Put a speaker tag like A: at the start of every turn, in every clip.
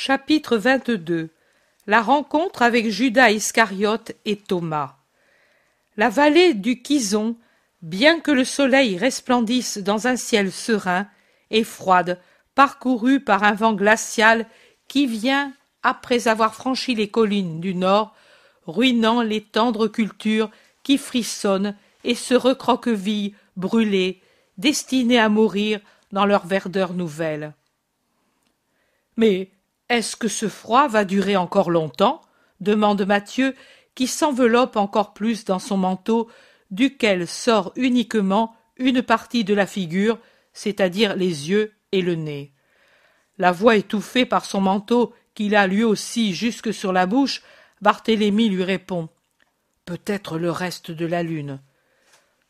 A: Chapitre 22 La rencontre avec Judas Iscariote et Thomas. La vallée du Kison, bien que le soleil resplendisse dans un ciel serein, est froide, parcourue par un vent glacial qui vient, après avoir franchi les collines du nord, ruinant les tendres cultures qui frissonnent et se recroquevillent brûlées, destinées à mourir dans leur verdeur nouvelle. Mais est-ce que ce froid va durer encore longtemps? demande Mathieu, qui s'enveloppe encore plus dans son manteau, duquel sort uniquement une partie de la figure, c'est-à-dire les yeux et le nez. La voix étouffée par son manteau, qu'il a lui aussi jusque sur la bouche, Barthélemy lui répond. Peut-être le reste de la lune.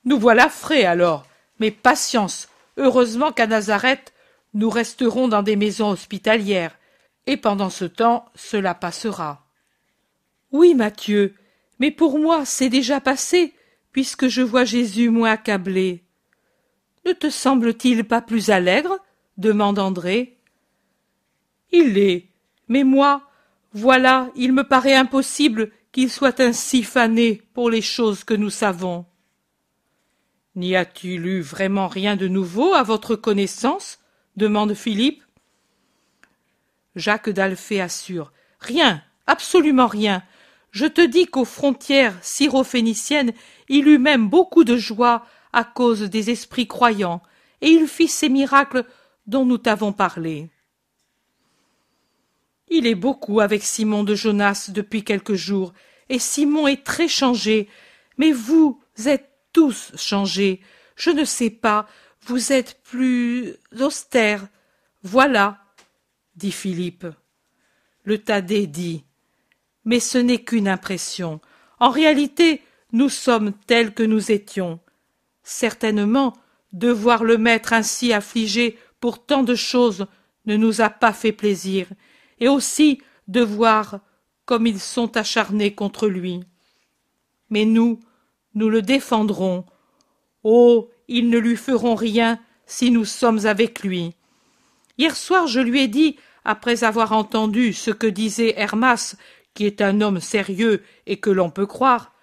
A: Nous voilà frais alors. Mais patience. Heureusement qu'à Nazareth, nous resterons dans des maisons hospitalières et pendant ce temps cela passera. Oui, Mathieu, mais pour moi c'est déjà passé, puisque je vois Jésus moins accablé. Ne te semble-t-il pas plus allègre? demande André. Il l'est, mais moi, voilà, il me paraît impossible qu'il soit ainsi fané pour les choses que nous savons. N'y a-t-il eu vraiment rien de nouveau à votre connaissance? demande Philippe. Jacques d'Alphée assure. Rien, absolument rien. Je te dis qu'aux frontières syrophéniciennes, il eut même beaucoup de joie à cause des esprits croyants, et il fit ces miracles dont nous t'avons parlé. Il est beaucoup avec Simon de Jonas depuis quelques jours, et Simon est très changé, mais vous êtes tous changés. Je ne sais pas, vous êtes plus austère. Voilà, dit Philippe. Le Thaddée dit Mais ce n'est qu'une impression. En réalité, nous sommes tels que nous étions. Certainement, de voir le maître ainsi affligé pour tant de choses ne nous a pas fait plaisir, et aussi de voir comme ils sont acharnés contre lui. Mais nous, nous le défendrons. Oh, ils ne lui feront rien si nous sommes avec lui. Hier soir, je lui ai dit après avoir entendu ce que disait Hermas, qui est un homme sérieux et que l'on peut croire.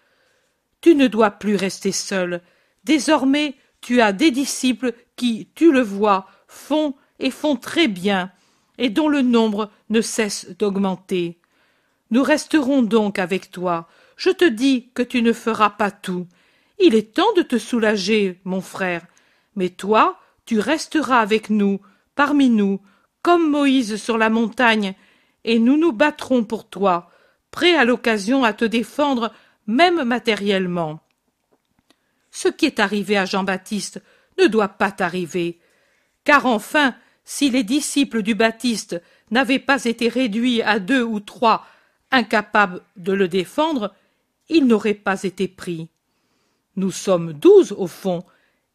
A: Tu ne dois plus rester seul. Désormais, tu as des disciples qui, tu le vois, font et font très bien, et dont le nombre ne cesse d'augmenter. Nous resterons donc avec toi. Je te dis que tu ne feras pas tout. Il est temps de te soulager, mon frère. Mais toi, tu resteras avec nous, parmi nous, comme Moïse sur la montagne, et nous nous battrons pour toi, prêts à l'occasion à te défendre, même matériellement. Ce qui est arrivé à Jean-Baptiste ne doit pas t'arriver, car enfin, si les disciples du Baptiste n'avaient pas été réduits à deux ou trois incapables de le défendre, il n'aurait pas été pris. Nous sommes douze au fond,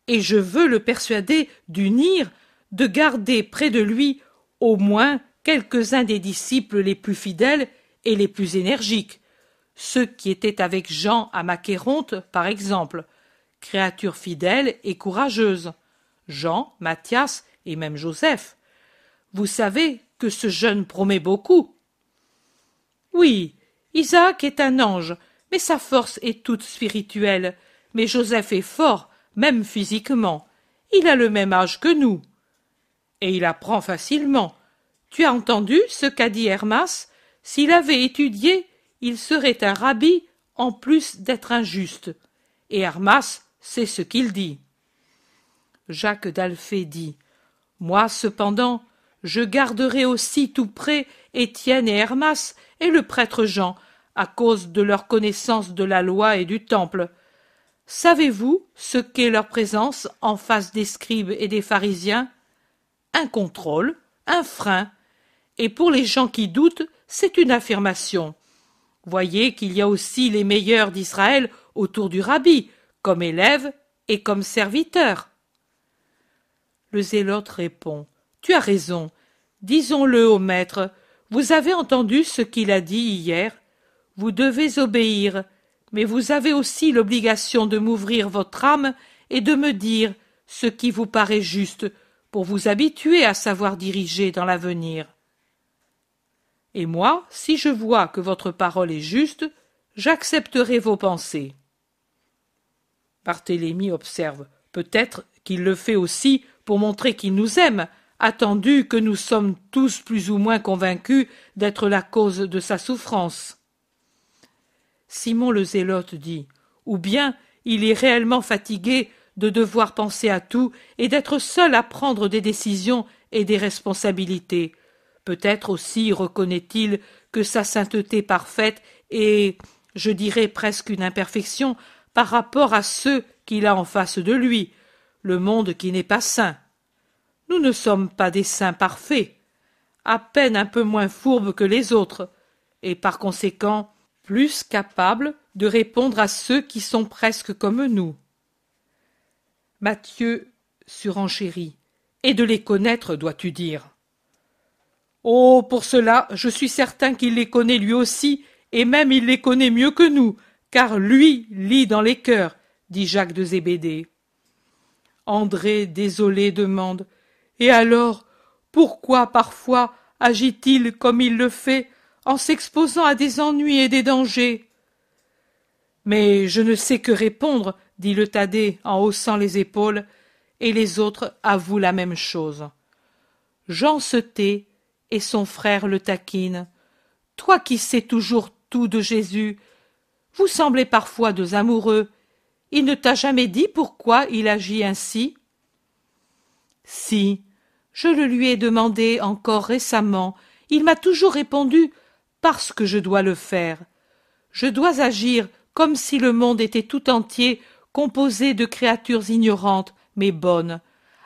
A: et je veux le persuader d'unir, de garder près de lui au moins quelques-uns des disciples les plus fidèles et les plus énergiques, ceux qui étaient avec Jean à Macéronte, par exemple, créature fidèle et courageuse, Jean, Matthias et même Joseph. Vous savez que ce jeune promet beaucoup. Oui, Isaac est un ange, mais sa force est toute spirituelle. Mais Joseph est fort, même physiquement. Il a le même âge que nous et il apprend facilement. Tu as entendu ce qu'a dit Hermas? S'il avait étudié, il serait un rabbi en plus d'être injuste. Et Hermas sait ce qu'il dit. Jacques d'Alphée dit Moi, cependant, je garderai aussi tout près Étienne et Hermas et le prêtre Jean, à cause de leur connaissance de la loi et du temple. Savez-vous ce qu'est leur présence en face des scribes et des pharisiens? Un contrôle, un frein, et pour les gens qui doutent, c'est une affirmation. Voyez qu'il y a aussi les meilleurs d'Israël autour du rabbi, comme élèves et comme serviteurs. Le zélote répond. Tu as raison. Disons-le au maître. Vous avez entendu ce qu'il a dit hier. Vous devez obéir, mais vous avez aussi l'obligation de m'ouvrir votre âme et de me dire ce qui vous paraît juste pour vous habituer à savoir diriger dans l'avenir. Et moi, si je vois que votre parole est juste, j'accepterai vos pensées. Barthélemy observe. Peut-être qu'il le fait aussi pour montrer qu'il nous aime, attendu que nous sommes tous plus ou moins convaincus d'être la cause de sa souffrance. Simon le Zélote dit Ou bien il est réellement fatigué de devoir penser à tout et d'être seul à prendre des décisions et des responsabilités. Peut-être aussi reconnaît-il que sa sainteté parfaite est, je dirais presque une imperfection, par rapport à ceux qu'il a en face de lui, le monde qui n'est pas saint. Nous ne sommes pas des saints parfaits, à peine un peu moins fourbes que les autres, et par conséquent plus capables de répondre à ceux qui sont presque comme nous. Matthieu surenchérit. Et de les connaître, dois-tu dire? Oh. Pour cela, je suis certain qu'il les connaît lui aussi, et même il les connaît mieux que nous, car lui lit dans les cœurs, dit Jacques de Zébédée. André, désolé, demande. Et alors, pourquoi parfois agit-il comme il le fait, en s'exposant à des ennuis et des dangers? Mais je ne sais que répondre, dit le Thaddée en haussant les épaules, et les autres avouent la même chose. Jean se tait, et son frère le taquine. Toi qui sais toujours tout de Jésus, vous semblez parfois deux amoureux. Il ne t'a jamais dit pourquoi il agit ainsi? Si, je le lui ai demandé encore récemment. Il m'a toujours répondu parce que je dois le faire. Je dois agir comme si le monde était tout entier composé de créatures ignorantes mais bonnes.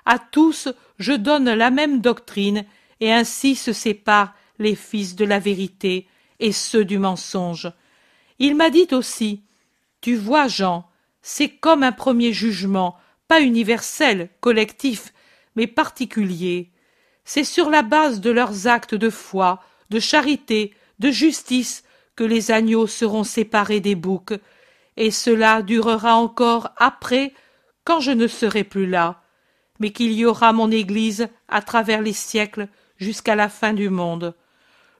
A: À tous je donne la même doctrine, et ainsi se séparent les fils de la vérité et ceux du mensonge. Il m'a dit aussi Tu vois, Jean, c'est comme un premier jugement, pas universel, collectif, mais particulier. C'est sur la base de leurs actes de foi, de charité, de justice, que les agneaux seront séparés des boucs, et cela durera encore après, quand je ne serai plus là, mais qu'il y aura mon Église à travers les siècles jusqu'à la fin du monde.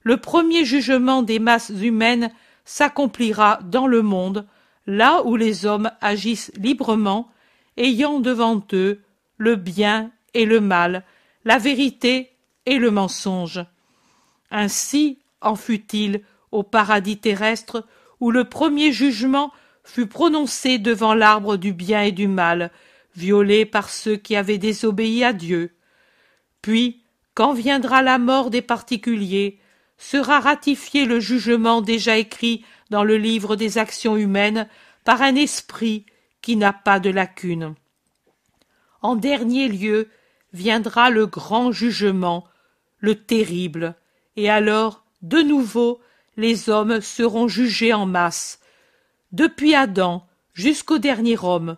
A: Le premier jugement des masses humaines s'accomplira dans le monde, là où les hommes agissent librement, ayant devant eux le bien et le mal, la vérité et le mensonge. Ainsi en fut-il au paradis terrestre où le premier jugement fut prononcé devant l'arbre du bien et du mal, violé par ceux qui avaient désobéi à Dieu. Puis, quand viendra la mort des particuliers, sera ratifié le jugement déjà écrit dans le livre des actions humaines par un esprit qui n'a pas de lacune. En dernier lieu viendra le grand jugement, le terrible, et alors, de nouveau, les hommes seront jugés en masse, depuis Adam jusqu'au dernier homme,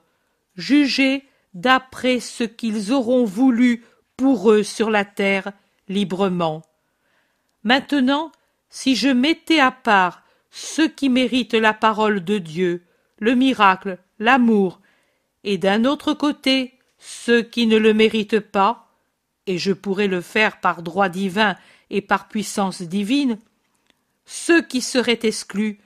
A: jugés d'après ce qu'ils auront voulu pour eux sur la terre librement. Maintenant, si je mettais à part ceux qui méritent la parole de Dieu, le miracle, l'amour, et d'un autre côté ceux qui ne le méritent pas, et je pourrais le faire par droit divin et par puissance divine, ceux qui seraient exclus,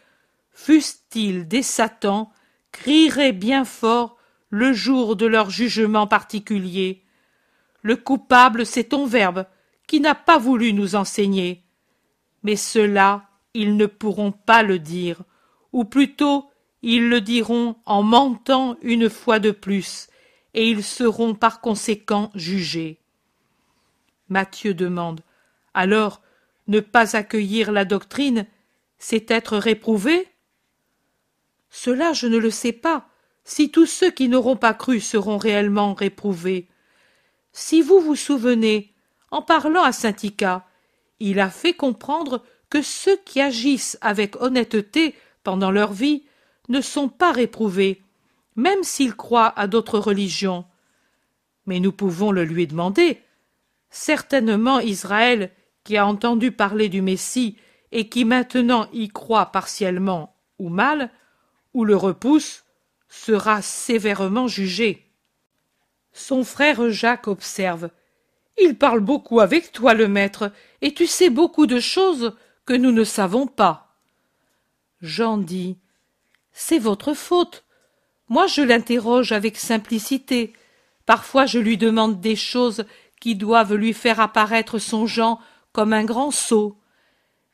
A: fussent-ils des satans, crieraient bien fort le jour de leur jugement particulier. Le coupable, c'est ton Verbe, qui n'a pas voulu nous enseigner. Mais cela, ils ne pourront pas le dire, ou plutôt ils le diront en mentant une fois de plus, et ils seront par conséquent jugés. Matthieu demande. Alors, ne pas accueillir la doctrine, c'est être réprouvé? Cela je ne le sais pas, si tous ceux qui n'auront pas cru seront réellement réprouvés. Si vous vous souvenez, en parlant à saint il a fait comprendre que ceux qui agissent avec honnêteté pendant leur vie ne sont pas réprouvés, même s'ils croient à d'autres religions. Mais nous pouvons le lui demander. Certainement Israël, qui a entendu parler du Messie et qui maintenant y croit partiellement ou mal, ou le repousse, sera sévèrement jugé. Son frère Jacques observe. Il parle beaucoup avec toi, le maître, et tu sais beaucoup de choses que nous ne savons pas. Jean dit. C'est votre faute. Moi je l'interroge avec simplicité. Parfois je lui demande des choses qui doivent lui faire apparaître son Jean comme un grand sot.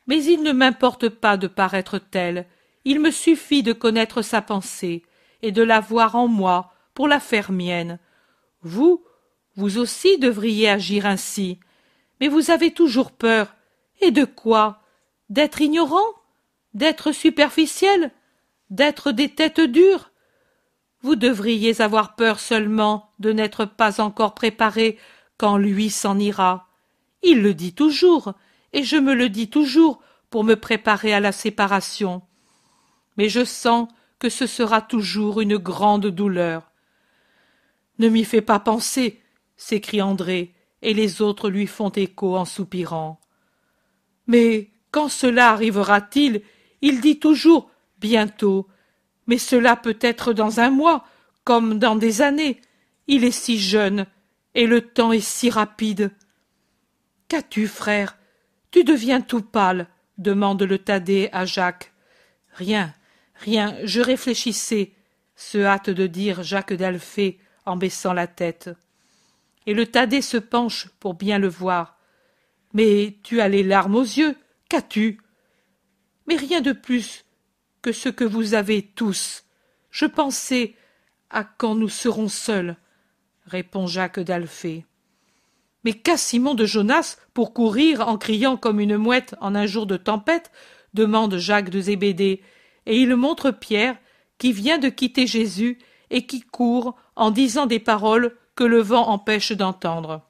A: Mais il ne m'importe pas de paraître tel, il me suffit de connaître sa pensée, et de la voir en moi pour la faire mienne. Vous, vous aussi devriez agir ainsi. Mais vous avez toujours peur. Et de quoi? D'être ignorant? D'être superficiel? D'être des têtes dures? Vous devriez avoir peur seulement de n'être pas encore préparé quand lui s'en ira. Il le dit toujours, et je me le dis toujours pour me préparer à la séparation. Mais je sens que ce sera toujours une grande douleur. Ne m'y fais pas penser, s'écrie André, et les autres lui font écho en soupirant. Mais quand cela arrivera-t-il? Il dit toujours bientôt. Mais cela peut être dans un mois, comme dans des années. Il est si jeune, et le temps est si rapide. Qu'as-tu, frère? Tu deviens tout pâle, demande le Thaddée à Jacques. Rien, rien, je réfléchissais, se hâte de dire Jacques d'Alphée en baissant la tête. Et le Thaddée se penche pour bien le voir. Mais tu as les larmes aux yeux. Qu'as-tu? Mais rien de plus que ce que vous avez tous. Je pensais à quand nous serons seuls, répond Jacques d'Alphée. Mais qu'a Simon de Jonas pour courir en criant comme une mouette en un jour de tempête demande Jacques de Zébédée, et il montre Pierre, qui vient de quitter Jésus et qui court en disant des paroles que le vent empêche d'entendre.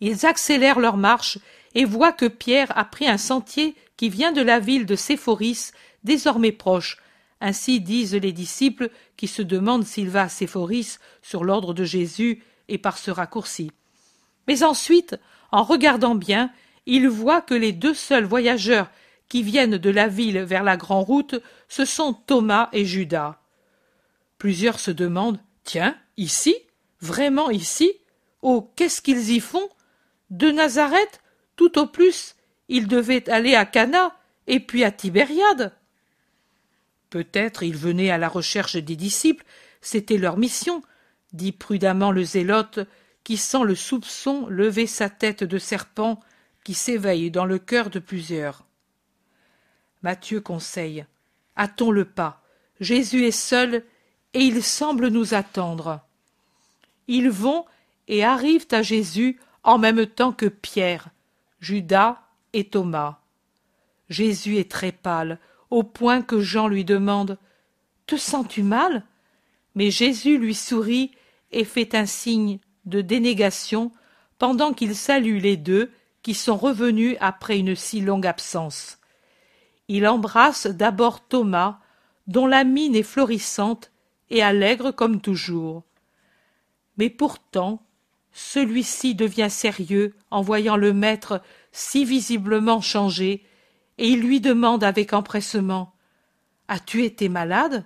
A: Ils accélèrent leur marche et voient que Pierre a pris un sentier qui vient de la ville de Séphoris, désormais proche. Ainsi disent les disciples qui se demandent s'il va à Séphoris sur l'ordre de Jésus et par ce raccourci. Mais ensuite, en regardant bien, ils voient que les deux seuls voyageurs qui viennent de la ville vers la grande route, ce sont Thomas et Judas. Plusieurs se demandent Tiens, ici Vraiment ici Oh, qu'est-ce qu'ils y font? De Nazareth? Tout au plus, ils devaient aller à Cana et puis à Tibériade. Peut-être ils venaient à la recherche des disciples, c'était leur mission, dit prudemment le zélote, qui sent le soupçon lever sa tête de serpent qui s'éveille dans le cœur de plusieurs. Matthieu conseille. Hâtons le pas. Jésus est seul et il semble nous attendre. Ils vont et arrivent à Jésus en même temps que Pierre, Judas et Thomas. Jésus est très pâle, au point que Jean lui demande Te sens-tu mal? Mais Jésus lui sourit et fait un signe de dénégation pendant qu'il salue les deux qui sont revenus après une si longue absence. Il embrasse d'abord Thomas, dont la mine est florissante et allègre comme toujours. Mais pourtant, celui-ci devient sérieux en voyant le maître si visiblement changé, et il lui demande avec empressement As-tu été malade?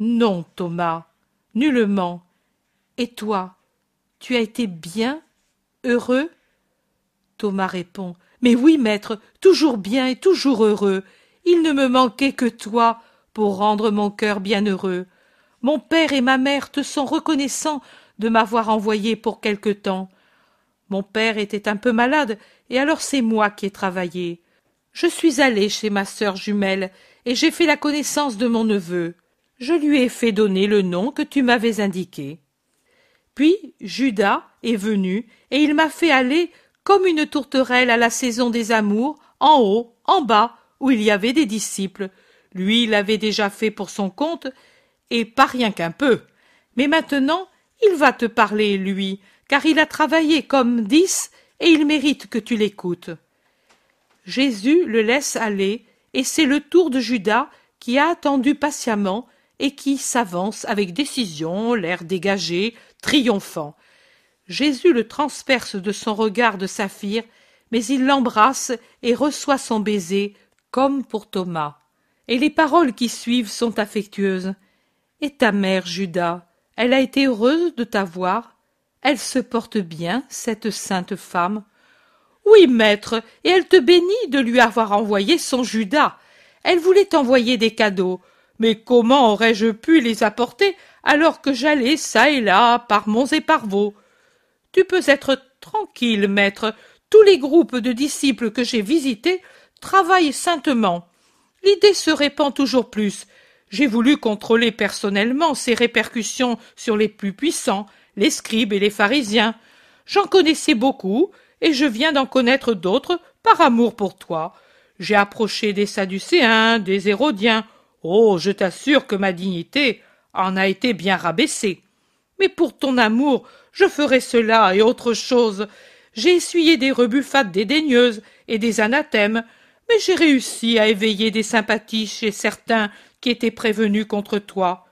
A: Non, Thomas, nullement. Et toi, tu as été bien, heureux? Thomas répond Mais oui, maître, toujours bien et toujours heureux. Il ne me manquait que toi pour rendre mon cœur bien heureux. Mon père et ma mère te sont reconnaissants de m'avoir envoyé pour quelque temps. Mon père était un peu malade, et alors c'est moi qui ai travaillé. Je suis allé chez ma sœur jumelle, et j'ai fait la connaissance de mon neveu. Je lui ai fait donner le nom que tu m'avais indiqué. Puis Judas est venu, et il m'a fait aller comme une tourterelle à la saison des amours, en haut, en bas, où il y avait des disciples. Lui l'avait déjà fait pour son compte, et pas rien qu'un peu. Mais maintenant, il va te parler, lui, car il a travaillé comme dix, et il mérite que tu l'écoutes. Jésus le laisse aller, et c'est le tour de Judas qui a attendu patiemment et qui s'avance avec décision, l'air dégagé, triomphant. Jésus le transperce de son regard de saphir, mais il l'embrasse et reçoit son baiser, comme pour Thomas. Et les paroles qui suivent sont affectueuses. Et ta mère, Judas, elle a été heureuse de t'avoir Elle se porte bien, cette sainte femme Oui, maître, et elle te bénit de lui avoir envoyé son Judas. Elle voulait t'envoyer des cadeaux. Mais comment aurais-je pu les apporter alors que j'allais çà et là, par monts et par vaux? Tu peux être tranquille, maître. Tous les groupes de disciples que j'ai visités travaillent saintement. L'idée se répand toujours plus. J'ai voulu contrôler personnellement ses répercussions sur les plus puissants, les scribes et les pharisiens. J'en connaissais beaucoup, et je viens d'en connaître d'autres par amour pour toi. J'ai approché des Sadducéens, des Hérodiens. Oh, je t'assure que ma dignité en a été bien rabaissée. Mais pour ton amour, je ferai cela et autre chose. J'ai essuyé des rebuffades dédaigneuses et des anathèmes, mais j'ai réussi à éveiller des sympathies chez certains qui étaient prévenus contre toi.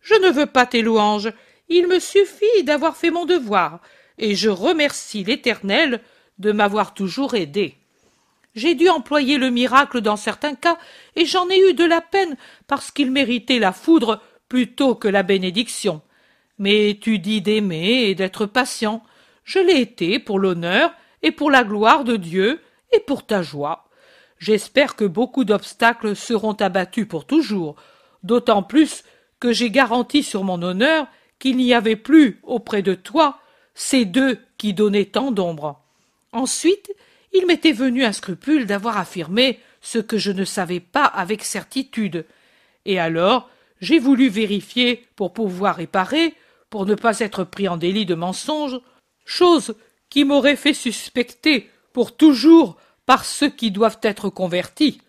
A: Je ne veux pas tes louanges, il me suffit d'avoir fait mon devoir, et je remercie l'Éternel de m'avoir toujours aidé. J'ai dû employer le miracle dans certains cas, et j'en ai eu de la peine parce qu'il méritait la foudre plutôt que la bénédiction. Mais tu dis d'aimer et d'être patient. Je l'ai été pour l'honneur et pour la gloire de Dieu et pour ta joie. J'espère que beaucoup d'obstacles seront abattus pour toujours, d'autant plus que j'ai garanti sur mon honneur qu'il n'y avait plus auprès de toi ces deux qui donnaient tant d'ombre. Ensuite, il m'était venu un scrupule d'avoir affirmé ce que je ne savais pas avec certitude, et alors j'ai voulu vérifier pour pouvoir réparer, pour ne pas être pris en délit de mensonge, chose qui m'aurait fait suspecter pour toujours par ceux qui doivent être convertis.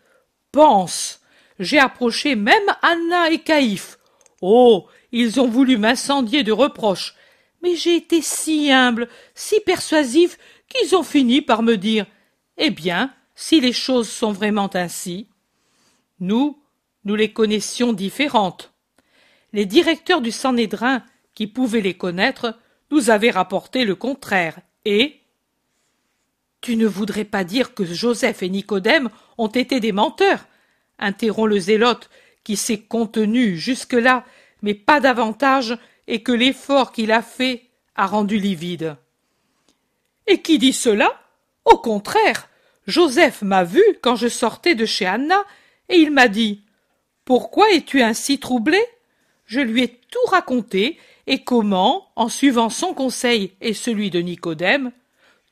A: Pense. J'ai approché même Anna et Caïphe. Oh. Ils ont voulu m'incendier de reproches. Mais j'ai été si humble, si persuasif, qu'ils ont fini par me dire. Eh bien, si les choses sont vraiment ainsi. Nous, nous les connaissions différentes. Les directeurs du Sanhédrin, qui pouvaient les connaître, nous avaient rapporté le contraire, et tu ne voudrais pas dire que Joseph et Nicodème ont été des menteurs? interrompt le zélote, qui s'est contenu jusque-là, mais pas davantage, et que l'effort qu'il a fait a rendu livide. Et qui dit cela? Au contraire, Joseph m'a vu quand je sortais de chez Anna, et il m'a dit Pourquoi es-tu ainsi troublé? Je lui ai tout raconté, et comment, en suivant son conseil et celui de Nicodème,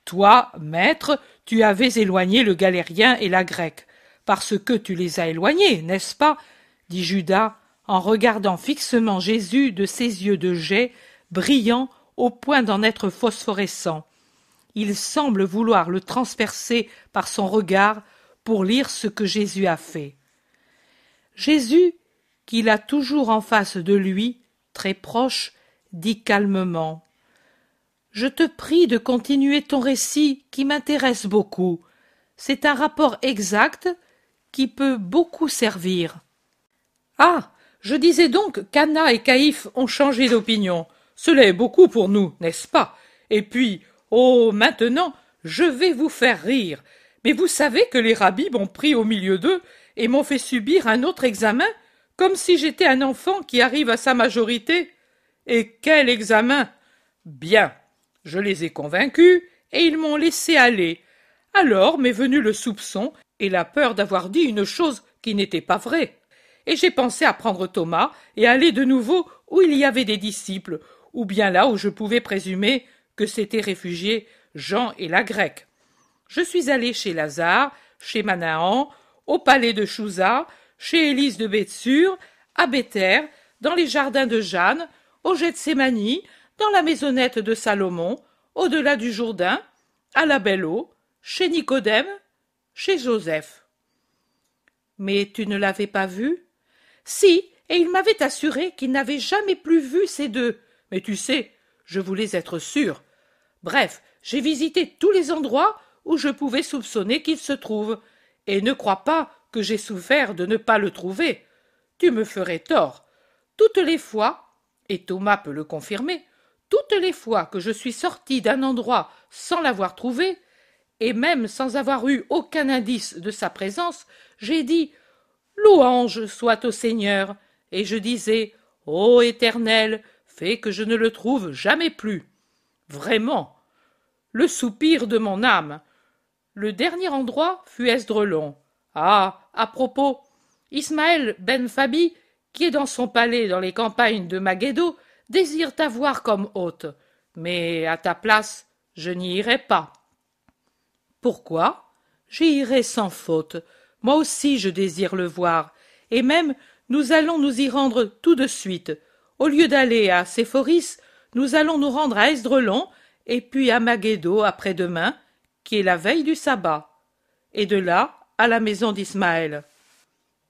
A: toi, maître, tu avais éloigné le galérien et la grecque, parce que tu les as éloignés, n'est-ce pas? dit Judas, en regardant fixement Jésus de ses yeux de jet, brillants au point d'en être phosphorescents. Il semble vouloir le transpercer par son regard pour lire ce que Jésus a fait. Jésus, qu'il a toujours en face de lui, très proche, dit calmement je te prie de continuer ton récit qui m'intéresse beaucoup. C'est un rapport exact qui peut beaucoup servir. Ah. Je disais donc qu'Anna et Caïphe ont changé d'opinion. Cela est beaucoup pour nous, n'est-ce pas? Et puis, oh, maintenant, je vais vous faire rire. Mais vous savez que les rabbis m'ont pris au milieu d'eux et m'ont fait subir un autre examen, comme si j'étais un enfant qui arrive à sa majorité. Et quel examen! Bien. Je les ai convaincus, et ils m'ont laissé aller. Alors m'est venu le soupçon et la peur d'avoir dit une chose qui n'était pas vraie. Et j'ai pensé à prendre Thomas et aller de nouveau où il y avait des disciples, ou bien là où je pouvais présumer que s'étaient réfugiés Jean et la grecque. Je suis allé chez Lazare, chez Manahan, au palais de Chouza, chez Élise de Bétsure, à Béthère, dans les jardins de Jeanne, au Gethsémani, dans la maisonnette de Salomon, au-delà du Jourdain, à la Belle Eau, chez Nicodème, chez Joseph. Mais tu ne l'avais pas vu? Si, et il m'avait assuré qu'il n'avait jamais plus vu ces deux. Mais tu sais, je voulais être sûr. Bref, j'ai visité tous les endroits où je pouvais soupçonner qu'il se trouve, et ne crois pas que j'ai souffert de ne pas le trouver. Tu me ferais tort. Toutes les fois, et Thomas peut le confirmer, toutes les fois que je suis sorti d'un endroit sans l'avoir trouvé, et même sans avoir eu aucun indice de sa présence, j'ai dit Louange soit au Seigneur, et je disais Ô Éternel, fais que je ne le trouve jamais plus. Vraiment. Le soupir de mon âme. Le dernier endroit fut Esdrelon. Ah. À propos. Ismaël Ben Fabi, qui est dans son palais dans les campagnes de Maghédo, désire t'avoir comme hôte. Mais à ta place, je n'y irai pas. Pourquoi? J'y irai sans faute. Moi aussi je désire le voir. Et même nous allons nous y rendre tout de suite. Au lieu d'aller à Séphoris, nous allons nous rendre à Esdrelon, et puis à Maghédo après-demain, qui est la veille du sabbat. Et de là à la maison d'Ismaël.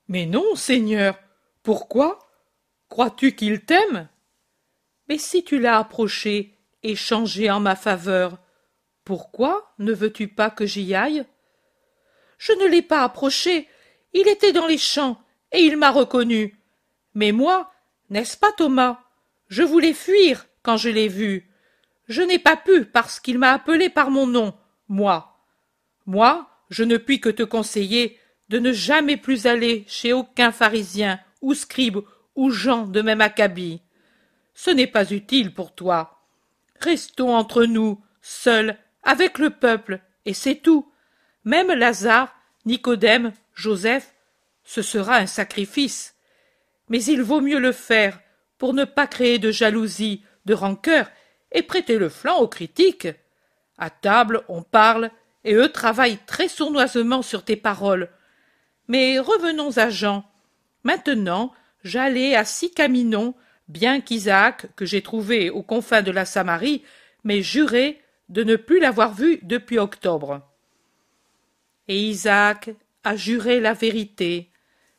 A: Mais non, Seigneur. Pourquoi? Crois-tu qu'il t'aime? Mais si tu l'as approché et changé en ma faveur, pourquoi ne veux-tu pas que j'y aille? Je ne l'ai pas approché. Il était dans les champs et il m'a reconnu. Mais moi, n'est-ce pas, Thomas? Je voulais fuir quand je l'ai vu. Je n'ai pas pu parce qu'il m'a appelé par mon nom, moi. Moi, je ne puis que te conseiller de ne jamais plus aller chez aucun pharisien ou scribe ou Jean de même acabit. Ce n'est pas utile pour toi. Restons entre nous, seuls, avec le peuple, et c'est tout. Même Lazare, Nicodème, Joseph, ce sera un sacrifice. Mais il vaut mieux le faire pour ne pas créer de jalousie, de rancœur, et prêter le flanc aux critiques. À table, on parle, et eux travaillent très sournoisement sur tes paroles. Mais revenons à Jean. Maintenant, j'allais à Sicaminon, bien qu'Isaac, que j'ai trouvé aux confins de la Samarie, m'ait juré de ne plus l'avoir vu depuis octobre. Et Isaac a juré la vérité.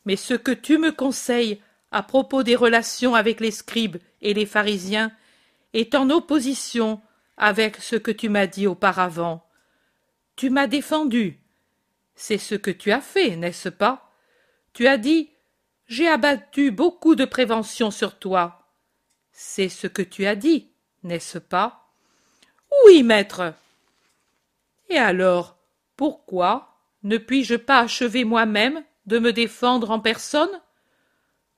A: Mais ce que tu me conseilles à propos des relations avec les scribes et les pharisiens est en opposition avec ce que tu m'as dit auparavant. Tu m'as défendu. C'est ce que tu as fait, n'est-ce pas? Tu as dit J'ai abattu beaucoup de préventions sur toi. C'est ce que tu as dit, n'est-ce pas? Oui, maître. Et alors, pourquoi ne puis-je pas achever moi-même de me défendre en personne?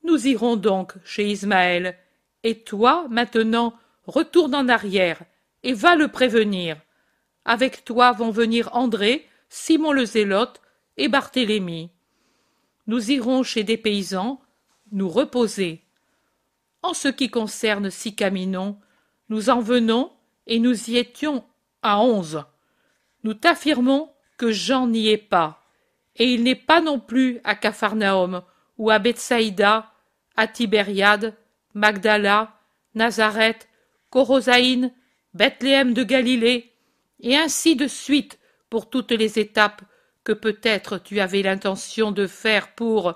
A: Nous irons donc chez Ismaël, et toi, maintenant, retourne en arrière, et va le prévenir. Avec toi vont venir André, Simon le Zélote et Barthélemy. Nous irons chez des paysans, nous reposer. En ce qui concerne Sicaminon, nous en venons et nous y étions à onze. Nous t'affirmons que Jean n'y est pas, et il n'est pas non plus à Capharnaüm ou à Bethsaïda, à Tibériade, Magdala, Nazareth, Corosaïne, Bethléem de Galilée, et ainsi de suite pour toutes les étapes que peut-être tu avais l'intention de faire pour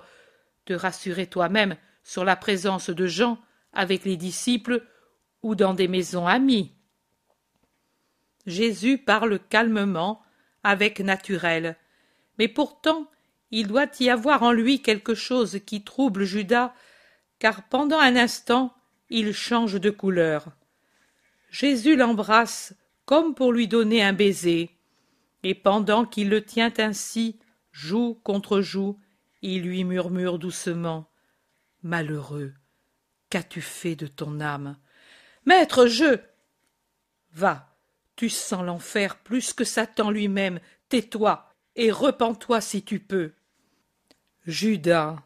A: te rassurer toi-même sur la présence de Jean avec les disciples ou dans des maisons amies. Jésus parle calmement, avec naturel, mais pourtant il doit y avoir en lui quelque chose qui trouble Judas, car pendant un instant il change de couleur. Jésus l'embrasse comme pour lui donner un baiser, et pendant qu'il le tient ainsi, joue contre joue, il lui murmure doucement. Malheureux, qu'as-tu fait de ton âme? Maître, je. Va, tu sens l'enfer plus que Satan lui-même, tais-toi, et repens-toi si tu peux. Judas.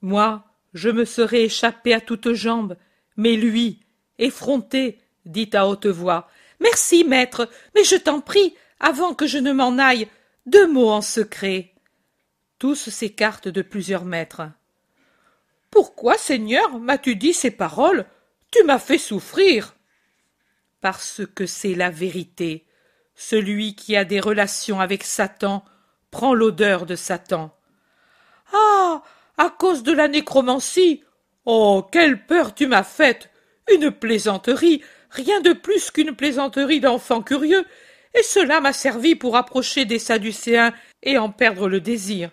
A: Moi, je me serais échappé à toutes jambes, mais lui, effronté, dit à haute voix. Merci, maître, mais je t'en prie, avant que je ne m'en aille, deux mots en secret. Tous s'écartent de plusieurs mètres. Pourquoi, Seigneur, m'as-tu dit ces paroles? Tu m'as fait souffrir. Parce que c'est la vérité. Celui qui a des relations avec Satan prend l'odeur de Satan. Ah. À cause de la nécromancie. Oh. Quelle peur tu m'as faite. Une plaisanterie rien de plus qu'une plaisanterie d'enfant curieux, et cela m'a servi pour approcher des Sadducéens et en perdre le désir.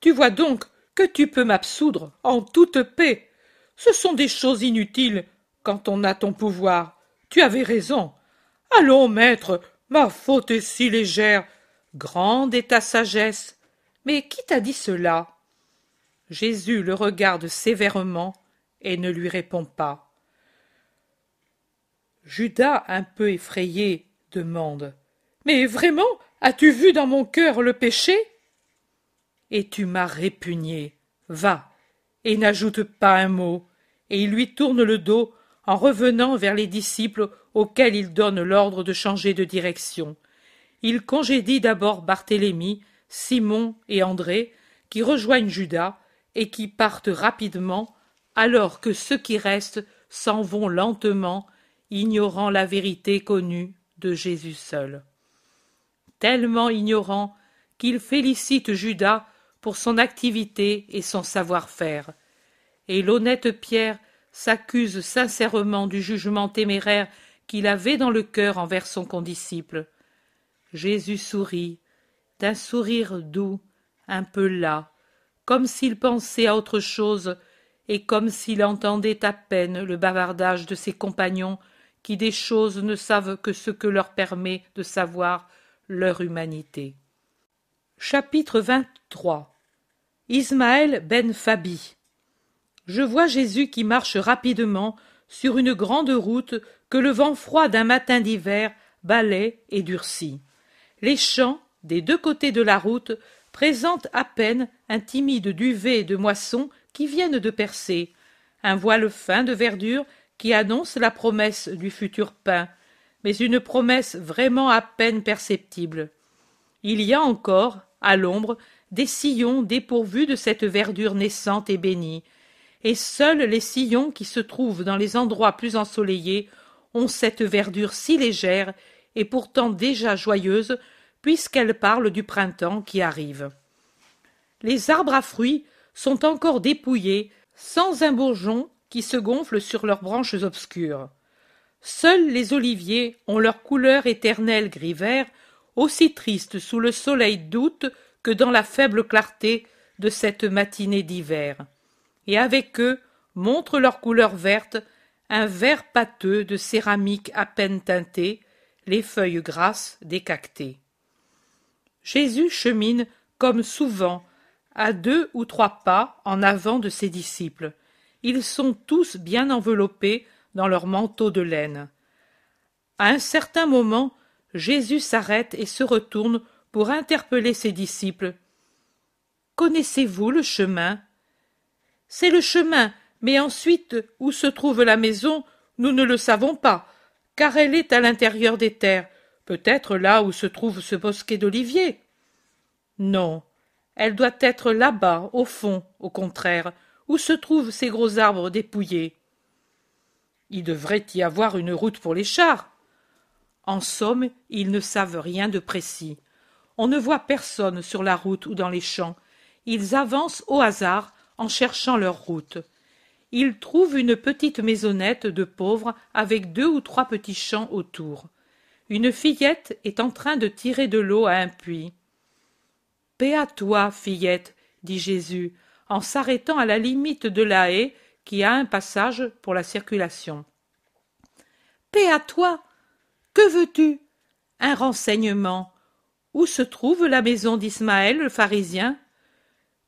A: Tu vois donc que tu peux m'absoudre en toute paix. Ce sont des choses inutiles quand on a ton pouvoir. Tu avais raison. Allons, maître, ma faute est si légère. Grande est ta sagesse. Mais qui t'a dit cela? Jésus le regarde sévèrement et ne lui répond pas. Judas, un peu effrayé, demande. Mais vraiment, As-tu vu dans mon cœur le péché? Et tu m'as répugné. Va, et n'ajoute pas un mot. Et il lui tourne le dos en revenant vers les disciples auxquels il donne l'ordre de changer de direction. Il congédie d'abord Barthélemy, Simon et André, qui rejoignent Judas et qui partent rapidement, alors que ceux qui restent s'en vont lentement, ignorant la vérité connue de Jésus seul. Tellement ignorant qu'il félicite Judas pour son activité et son savoir-faire. Et l'honnête Pierre s'accuse sincèrement du jugement téméraire qu'il avait dans le cœur envers son condisciple. Jésus sourit, d'un sourire doux, un peu las, comme s'il pensait à autre chose et comme s'il entendait à peine le bavardage de ses compagnons qui des choses ne savent que ce que leur permet de savoir leur humanité. Chapitre 23 Ismaël ben Fabi Je vois Jésus qui marche rapidement sur une grande route que le vent froid d'un matin d'hiver balaie et durcit. Les champs, des deux côtés de la route, présentent à peine un timide duvet de moisson qui viennent de percer, un voile fin de verdure qui annonce la promesse du futur pain, mais une promesse vraiment à peine perceptible. Il y a encore, à l'ombre, des sillons dépourvus de cette verdure naissante et bénie, et seuls les sillons qui se trouvent dans les endroits plus ensoleillés ont cette verdure si légère et pourtant déjà joyeuse puisqu'elle parle du printemps qui arrive. Les arbres à fruits sont encore dépouillés, sans un bourgeon qui se gonfle sur leurs branches obscures. Seuls les oliviers ont leur couleur éternelle gris-vert, aussi triste sous le soleil d'août que dans la faible clarté de cette matinée d'hiver. Et avec eux montrent leur couleur verte un vert pâteux de céramique à peine teintée, les feuilles grasses des cactées. Jésus chemine, comme souvent, à deux ou trois pas en avant de ses disciples. Ils sont tous bien enveloppés dans leurs manteaux de laine. À un certain moment, Jésus s'arrête et se retourne pour interpeller ses disciples. Connaissez-vous le chemin C'est le chemin, mais ensuite où se trouve la maison, nous ne le savons pas, car elle est à l'intérieur des terres, peut-être là où se trouve ce bosquet d'oliviers. Non, elle doit être là-bas, au fond, au contraire, où se trouvent ces gros arbres dépouillés. Il devrait y avoir une route pour les chars. En somme, ils ne savent rien de précis. On ne voit personne sur la route ou dans les champs. Ils avancent au hasard en cherchant leur route. Ils trouvent une petite maisonnette de pauvres avec deux ou trois petits champs autour. Une fillette est en train de tirer de l'eau à un puits. Paix à toi, fillette, dit Jésus, en s'arrêtant à la limite de la haie qui a un passage pour la circulation. Paix à toi. Que veux-tu? Un renseignement. Où se trouve la maison d'Ismaël le pharisien?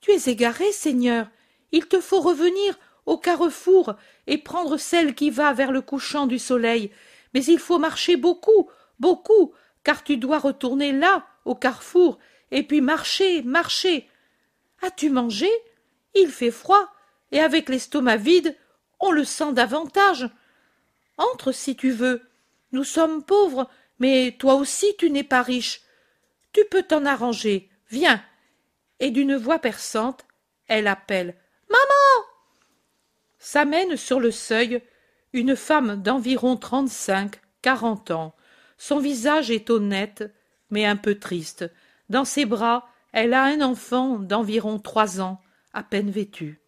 A: Tu es égaré, Seigneur. Il te faut revenir au carrefour et prendre celle qui va vers le couchant du soleil. Mais il faut marcher beaucoup, beaucoup, car tu dois retourner là, au carrefour, et puis marcher, marcher. As-tu mangé? Il fait froid, et avec l'estomac vide, on le sent davantage. Entre si tu veux. Nous sommes pauvres, mais toi aussi tu n'es pas riche. Tu peux t'en arranger. Viens. Et d'une voix perçante, elle appelle. Maman. S'amène sur le seuil une femme d'environ trente-cinq, quarante ans. Son visage est honnête, mais un peu triste, dans ses bras, elle a un enfant d'environ trois ans, à peine vêtu.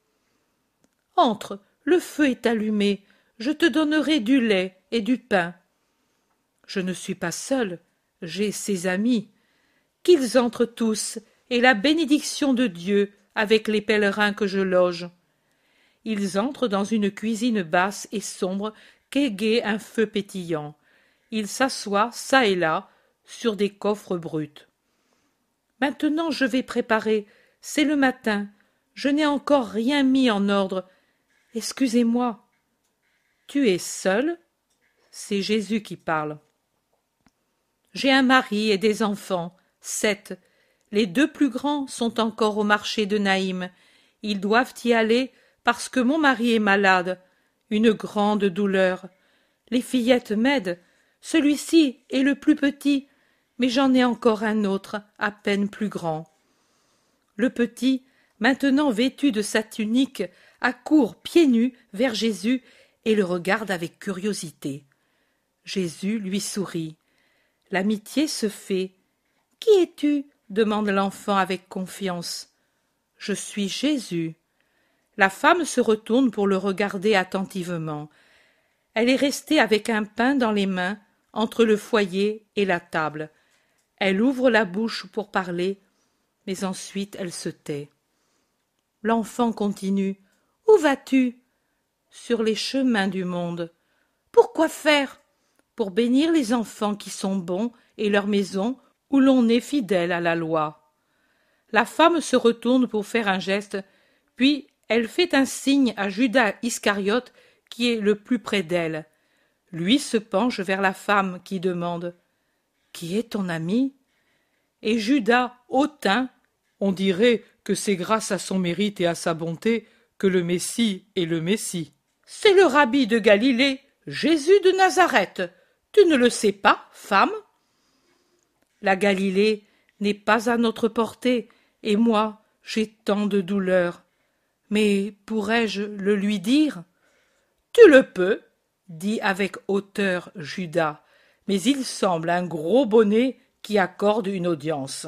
A: Entre, le feu est allumé, je te donnerai du lait et du pain. Je ne suis pas seule, j'ai ses amis. Qu'ils entrent tous, et la bénédiction de Dieu avec les pèlerins que je loge. Ils entrent dans une cuisine basse et sombre qu'égaye un feu pétillant. Ils s'assoient çà et là sur des coffres bruts. Maintenant je vais préparer. C'est le matin. Je n'ai encore rien mis en ordre. Excusez-moi. Tu es seul? C'est Jésus qui parle. J'ai un mari et des enfants, Sept. Les deux plus grands sont encore au marché de Naïm. Ils doivent y aller parce que mon mari est malade. Une grande douleur. Les fillettes m'aident. Celui-ci est le plus petit, mais j'en ai encore un autre, à peine plus grand. Le petit, maintenant vêtu de sa tunique, accourt pieds nus vers Jésus et le regarde avec curiosité. Jésus lui sourit. L'amitié se fait. Qui es-tu? demande l'enfant avec confiance. Je suis Jésus. La femme se retourne pour le regarder attentivement. Elle est restée avec un pain dans les mains entre le foyer et la table. Elle ouvre la bouche pour parler, mais ensuite elle se tait. L'enfant continue. Où vas-tu? Sur les chemins du monde. Pourquoi faire? Pour bénir les enfants qui sont bons et leur maison où l'on est fidèle à la loi. La femme se retourne pour faire un geste, puis elle fait un signe à Judas Iscariote qui est le plus près d'elle. Lui se penche vers la femme qui demande Qui est ton ami? Et Judas hautain On dirait que c'est grâce à son mérite et à sa bonté que le Messie est le Messie. C'est le rabbi de Galilée, Jésus de Nazareth. Tu ne le sais pas, femme? La Galilée n'est pas à notre portée, et moi j'ai tant de douleur. Mais pourrais-je le lui dire? Tu le peux, dit avec hauteur Judas, mais il semble un gros bonnet qui accorde une audience.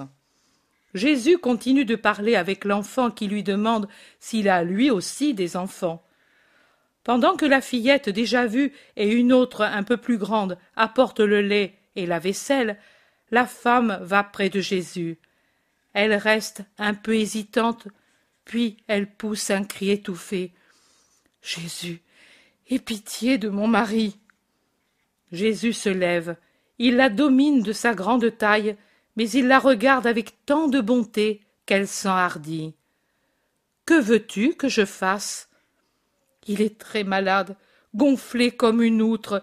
A: Jésus continue de parler avec l'enfant qui lui demande s'il a lui aussi des enfants. Pendant que la fillette déjà vue et une autre un peu plus grande apportent le lait et la vaisselle, la femme va près de Jésus. Elle reste un peu hésitante, puis elle pousse un cri étouffé. Jésus, Aie pitié de mon mari. Jésus se lève. Il la domine de sa grande taille, mais il la regarde avec tant de bonté qu'elle s'enhardit. Que veux-tu que je fasse? Il est très malade, gonflé comme une outre.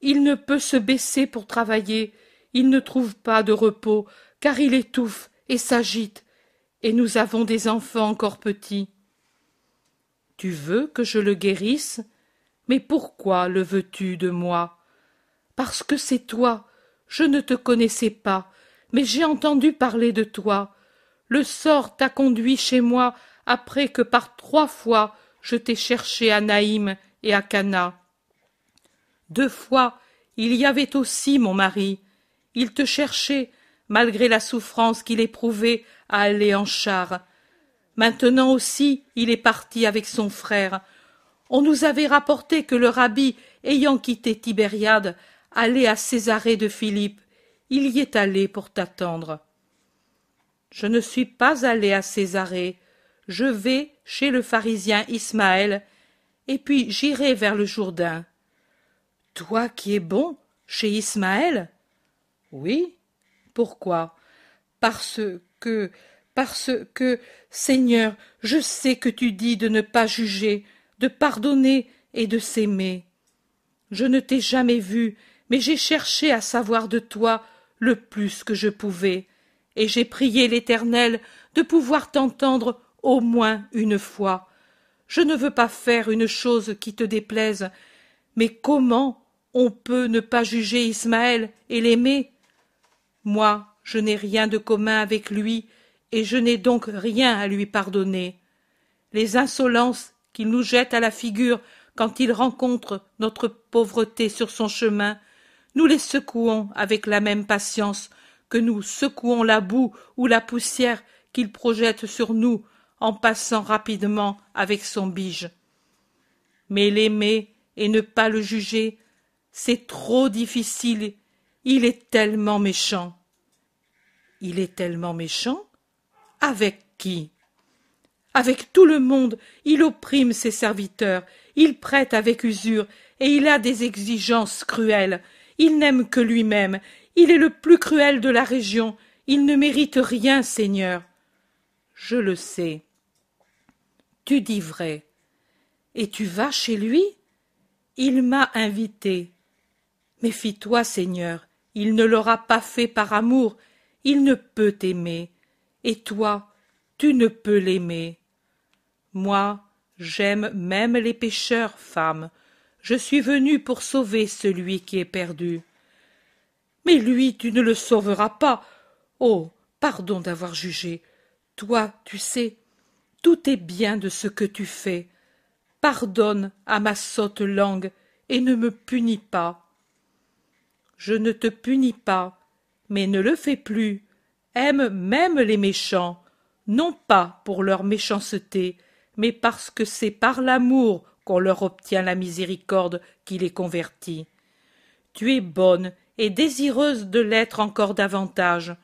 A: Il ne peut se baisser pour travailler. Il ne trouve pas de repos, car il étouffe et s'agite. Et nous avons des enfants encore petits. Tu veux que je le guérisse? Mais pourquoi le veux-tu de moi? Parce que c'est toi. Je ne te connaissais pas, mais j'ai entendu parler de toi. Le sort t'a conduit chez moi après que par trois fois je t'ai cherché à Naïm et à Cana. Deux fois il y avait aussi mon mari. Il te cherchait, malgré la souffrance qu'il éprouvait à aller en char. Maintenant aussi il est parti avec son frère. On nous avait rapporté que le rabbi, ayant quitté Tibériade, allait à Césarée de Philippe. Il y est allé pour t'attendre. Je ne suis pas allé à Césarée. Je vais chez le pharisien Ismaël, et puis j'irai vers le Jourdain. Toi qui es bon chez Ismaël? Oui. Pourquoi? Parce que parce que Seigneur, je sais que tu dis de ne pas juger, de pardonner et de s'aimer. Je ne t'ai jamais vu, mais j'ai cherché à savoir de toi le plus que je pouvais, et j'ai prié l'Éternel de pouvoir t'entendre au moins une fois. Je ne veux pas faire une chose qui te déplaise, mais comment on peut ne pas juger Ismaël et l'aimer? Moi, je n'ai rien de commun avec lui, et je n'ai donc rien à lui pardonner. Les insolences qu'il nous jette à la figure quand il rencontre notre pauvreté sur son chemin, nous les secouons avec la même patience que nous secouons la boue ou la poussière qu'il projette sur nous en passant rapidement avec son bige. Mais l'aimer et ne pas le juger, c'est trop difficile. Il est tellement méchant. Il est tellement méchant Avec qui? Avec tout le monde, il opprime ses serviteurs, il prête avec usure, et il a des exigences cruelles. Il n'aime que lui-même, il est le plus cruel de la région, il ne mérite rien, Seigneur. Je le sais. Tu dis vrai. Et tu vas chez lui? Il m'a invité. Méfie-toi, Seigneur, il ne l'aura pas fait par amour, il ne peut t'aimer, et toi, tu ne peux l'aimer. Moi, j'aime même les pécheurs, femme. Je suis venu pour sauver celui qui est perdu. Mais lui, tu ne le sauveras pas. Oh. Pardon d'avoir jugé. Toi, tu sais, tout est bien de ce que tu fais. Pardonne à ma sotte langue et ne me punis pas. Je ne te punis pas, mais ne le fais plus. Aime même les méchants, non pas pour leur méchanceté, mais parce que c'est par l'amour qu'on leur obtient la miséricorde qui les convertit. Tu es bonne et désireuse de l'être encore davantage.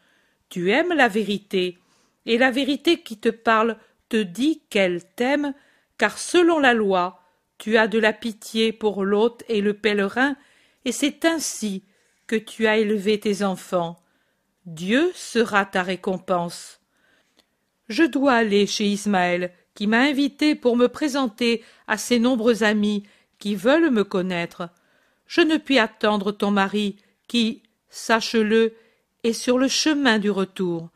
A: Tu aimes la vérité, et la vérité qui te parle te dit qu'elle t'aime, car selon la loi, tu as de la pitié pour l'hôte et le pèlerin, et c'est ainsi que tu as élevé tes enfants. Dieu sera ta récompense. Je dois aller chez Ismaël, qui m'a invité pour me présenter à ses nombreux amis qui veulent me connaître. Je ne puis attendre ton mari, qui, sache-le, est sur le chemin du retour.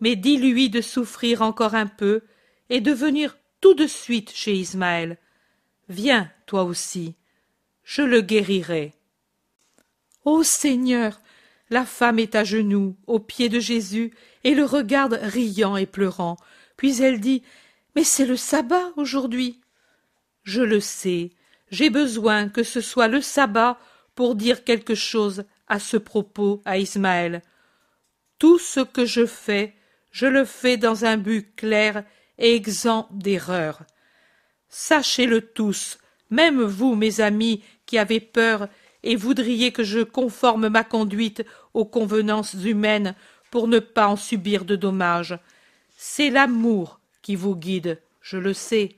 A: Mais dis-lui de souffrir encore un peu et de venir tout de suite chez Ismaël. Viens, toi aussi. Je le guérirai. Ô Seigneur. La femme est à genoux, aux pieds de Jésus, et le regarde riant et pleurant. Puis elle dit. Mais c'est le sabbat aujourd'hui. Je le sais, j'ai besoin que ce soit le sabbat pour dire quelque chose à ce propos à Ismaël. Tout ce que je fais, je le fais dans un but clair et exempt d'erreur. Sachez-le tous, même vous, mes amis, qui avez peur et voudriez que je conforme ma conduite aux convenances humaines pour ne pas en subir de dommages. C'est l'amour qui vous guide, je le sais.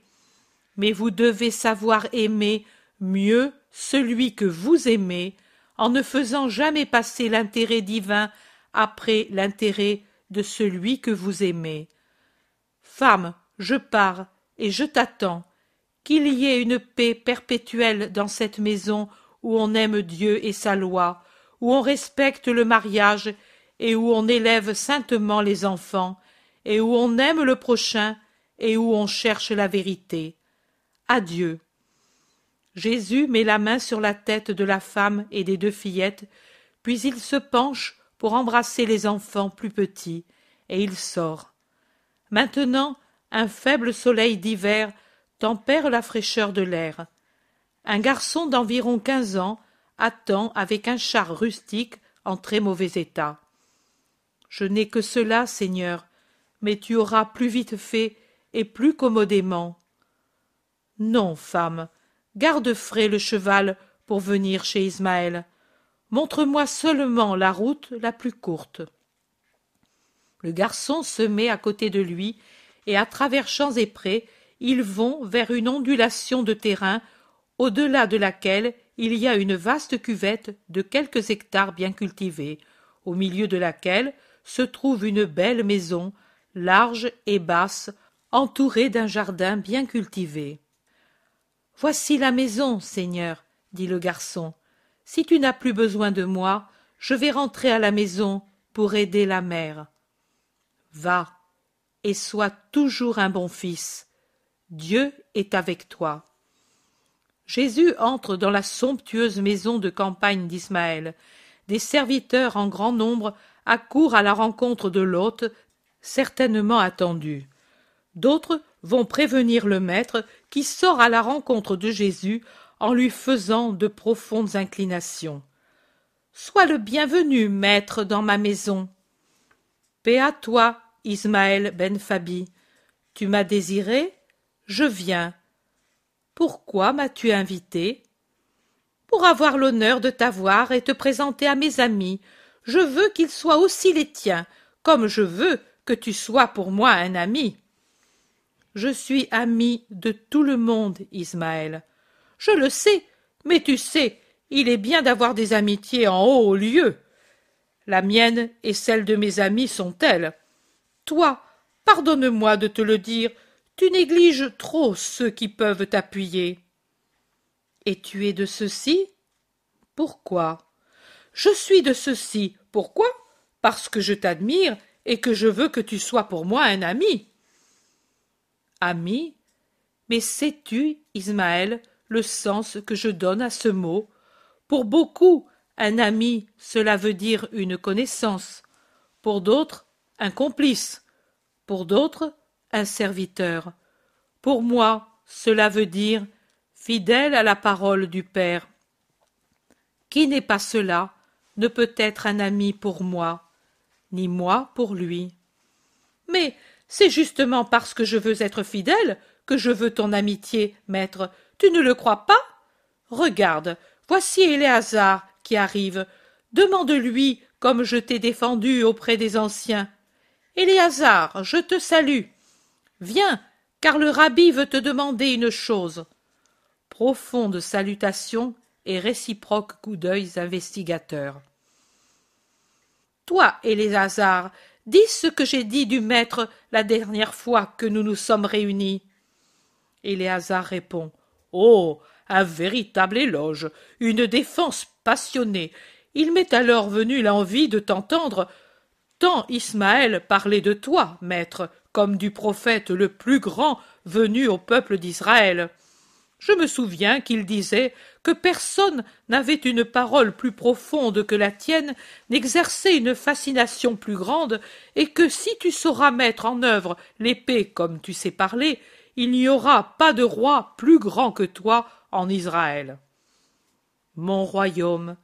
A: Mais vous devez savoir aimer mieux celui que vous aimez, en ne faisant jamais passer l'intérêt divin après l'intérêt de celui que vous aimez. Femme, je pars, et je t'attends. Qu'il y ait une paix perpétuelle dans cette maison où on aime Dieu et sa loi, où on respecte le mariage et où on élève saintement les enfants, et où on aime le prochain et où on cherche la vérité. Adieu. Jésus met la main sur la tête de la femme et des deux fillettes, puis il se penche pour embrasser les enfants plus petits, et il sort. Maintenant, un faible soleil d'hiver tempère la fraîcheur de l'air. Un garçon d'environ quinze ans attend avec un char rustique en très mauvais état. Je n'ai que cela, Seigneur, mais tu auras plus vite fait et plus commodément. Non, femme, garde frais le cheval pour venir chez Ismaël. Montre-moi seulement la route la plus courte. Le garçon se met à côté de lui, et à travers champs et prés, ils vont vers une ondulation de terrain au-delà de laquelle il y a une vaste cuvette de quelques hectares bien cultivés, au milieu de laquelle se trouve une belle maison, large et basse, entourée d'un jardin bien cultivé. Voici la maison, Seigneur, dit le garçon. Si tu n'as plus besoin de moi, je vais rentrer à la maison pour aider la mère. Va, et sois toujours un bon fils. Dieu est avec toi. Jésus entre dans la somptueuse maison de campagne d'Ismaël. Des serviteurs en grand nombre accourent à la rencontre de l'hôte, certainement attendu. D'autres vont prévenir le maître qui sort à la rencontre de Jésus en lui faisant de profondes inclinations. Sois le bienvenu, maître, dans ma maison. Paix à toi, Ismaël ben Fabi. Tu m'as désiré, je viens. Pourquoi m'as-tu invité? Pour avoir l'honneur de t'avoir et te présenter à mes amis. Je veux qu'ils soient aussi les tiens, comme je veux que tu sois pour moi un ami. Je suis ami de tout le monde, Ismaël. Je le sais, mais tu sais, il est bien d'avoir des amitiés en haut lieu. La mienne et celle de mes amis sont telles. Toi, pardonne-moi de te le dire, tu négliges trop ceux qui peuvent t'appuyer. Et tu es de ceux-ci? Pourquoi? Je suis de ceux-ci. Pourquoi? Parce que je t'admire et que je veux que tu sois pour moi un ami. Ami Mais sais-tu, Ismaël, le sens que je donne à ce mot? Pour beaucoup, un ami, cela veut dire une connaissance. Pour d'autres, un complice. Pour d'autres, un serviteur. Pour moi, cela veut dire fidèle à la parole du Père. Qui n'est pas cela ne peut être un ami pour moi, ni moi pour lui. Mais c'est justement parce que je veux être fidèle que je veux ton amitié, maître. Tu ne le crois pas? Regarde, voici Éléazar qui arrive. Demande-lui comme je t'ai défendu auprès des anciens. Éléazar, je te salue. Viens, car le rabbi veut te demander une chose. Profonde salutation et réciproque coup d'œil investigateur. Toi, Éléazar, dis ce que j'ai dit du maître la dernière fois que nous nous sommes réunis. Éléazar répond. Oh. Un véritable éloge, une défense passionnée. Il m'est alors venu l'envie de t'entendre, tant Ismaël parlait de toi, maître, comme du prophète le plus grand venu au peuple d'Israël. Je me souviens qu'il disait que personne n'avait une parole plus profonde que la tienne, n'exerçait une fascination plus grande, et que si tu sauras mettre en œuvre l'épée comme tu sais parler, il n'y aura pas de roi plus grand que toi en Israël. Mon royaume,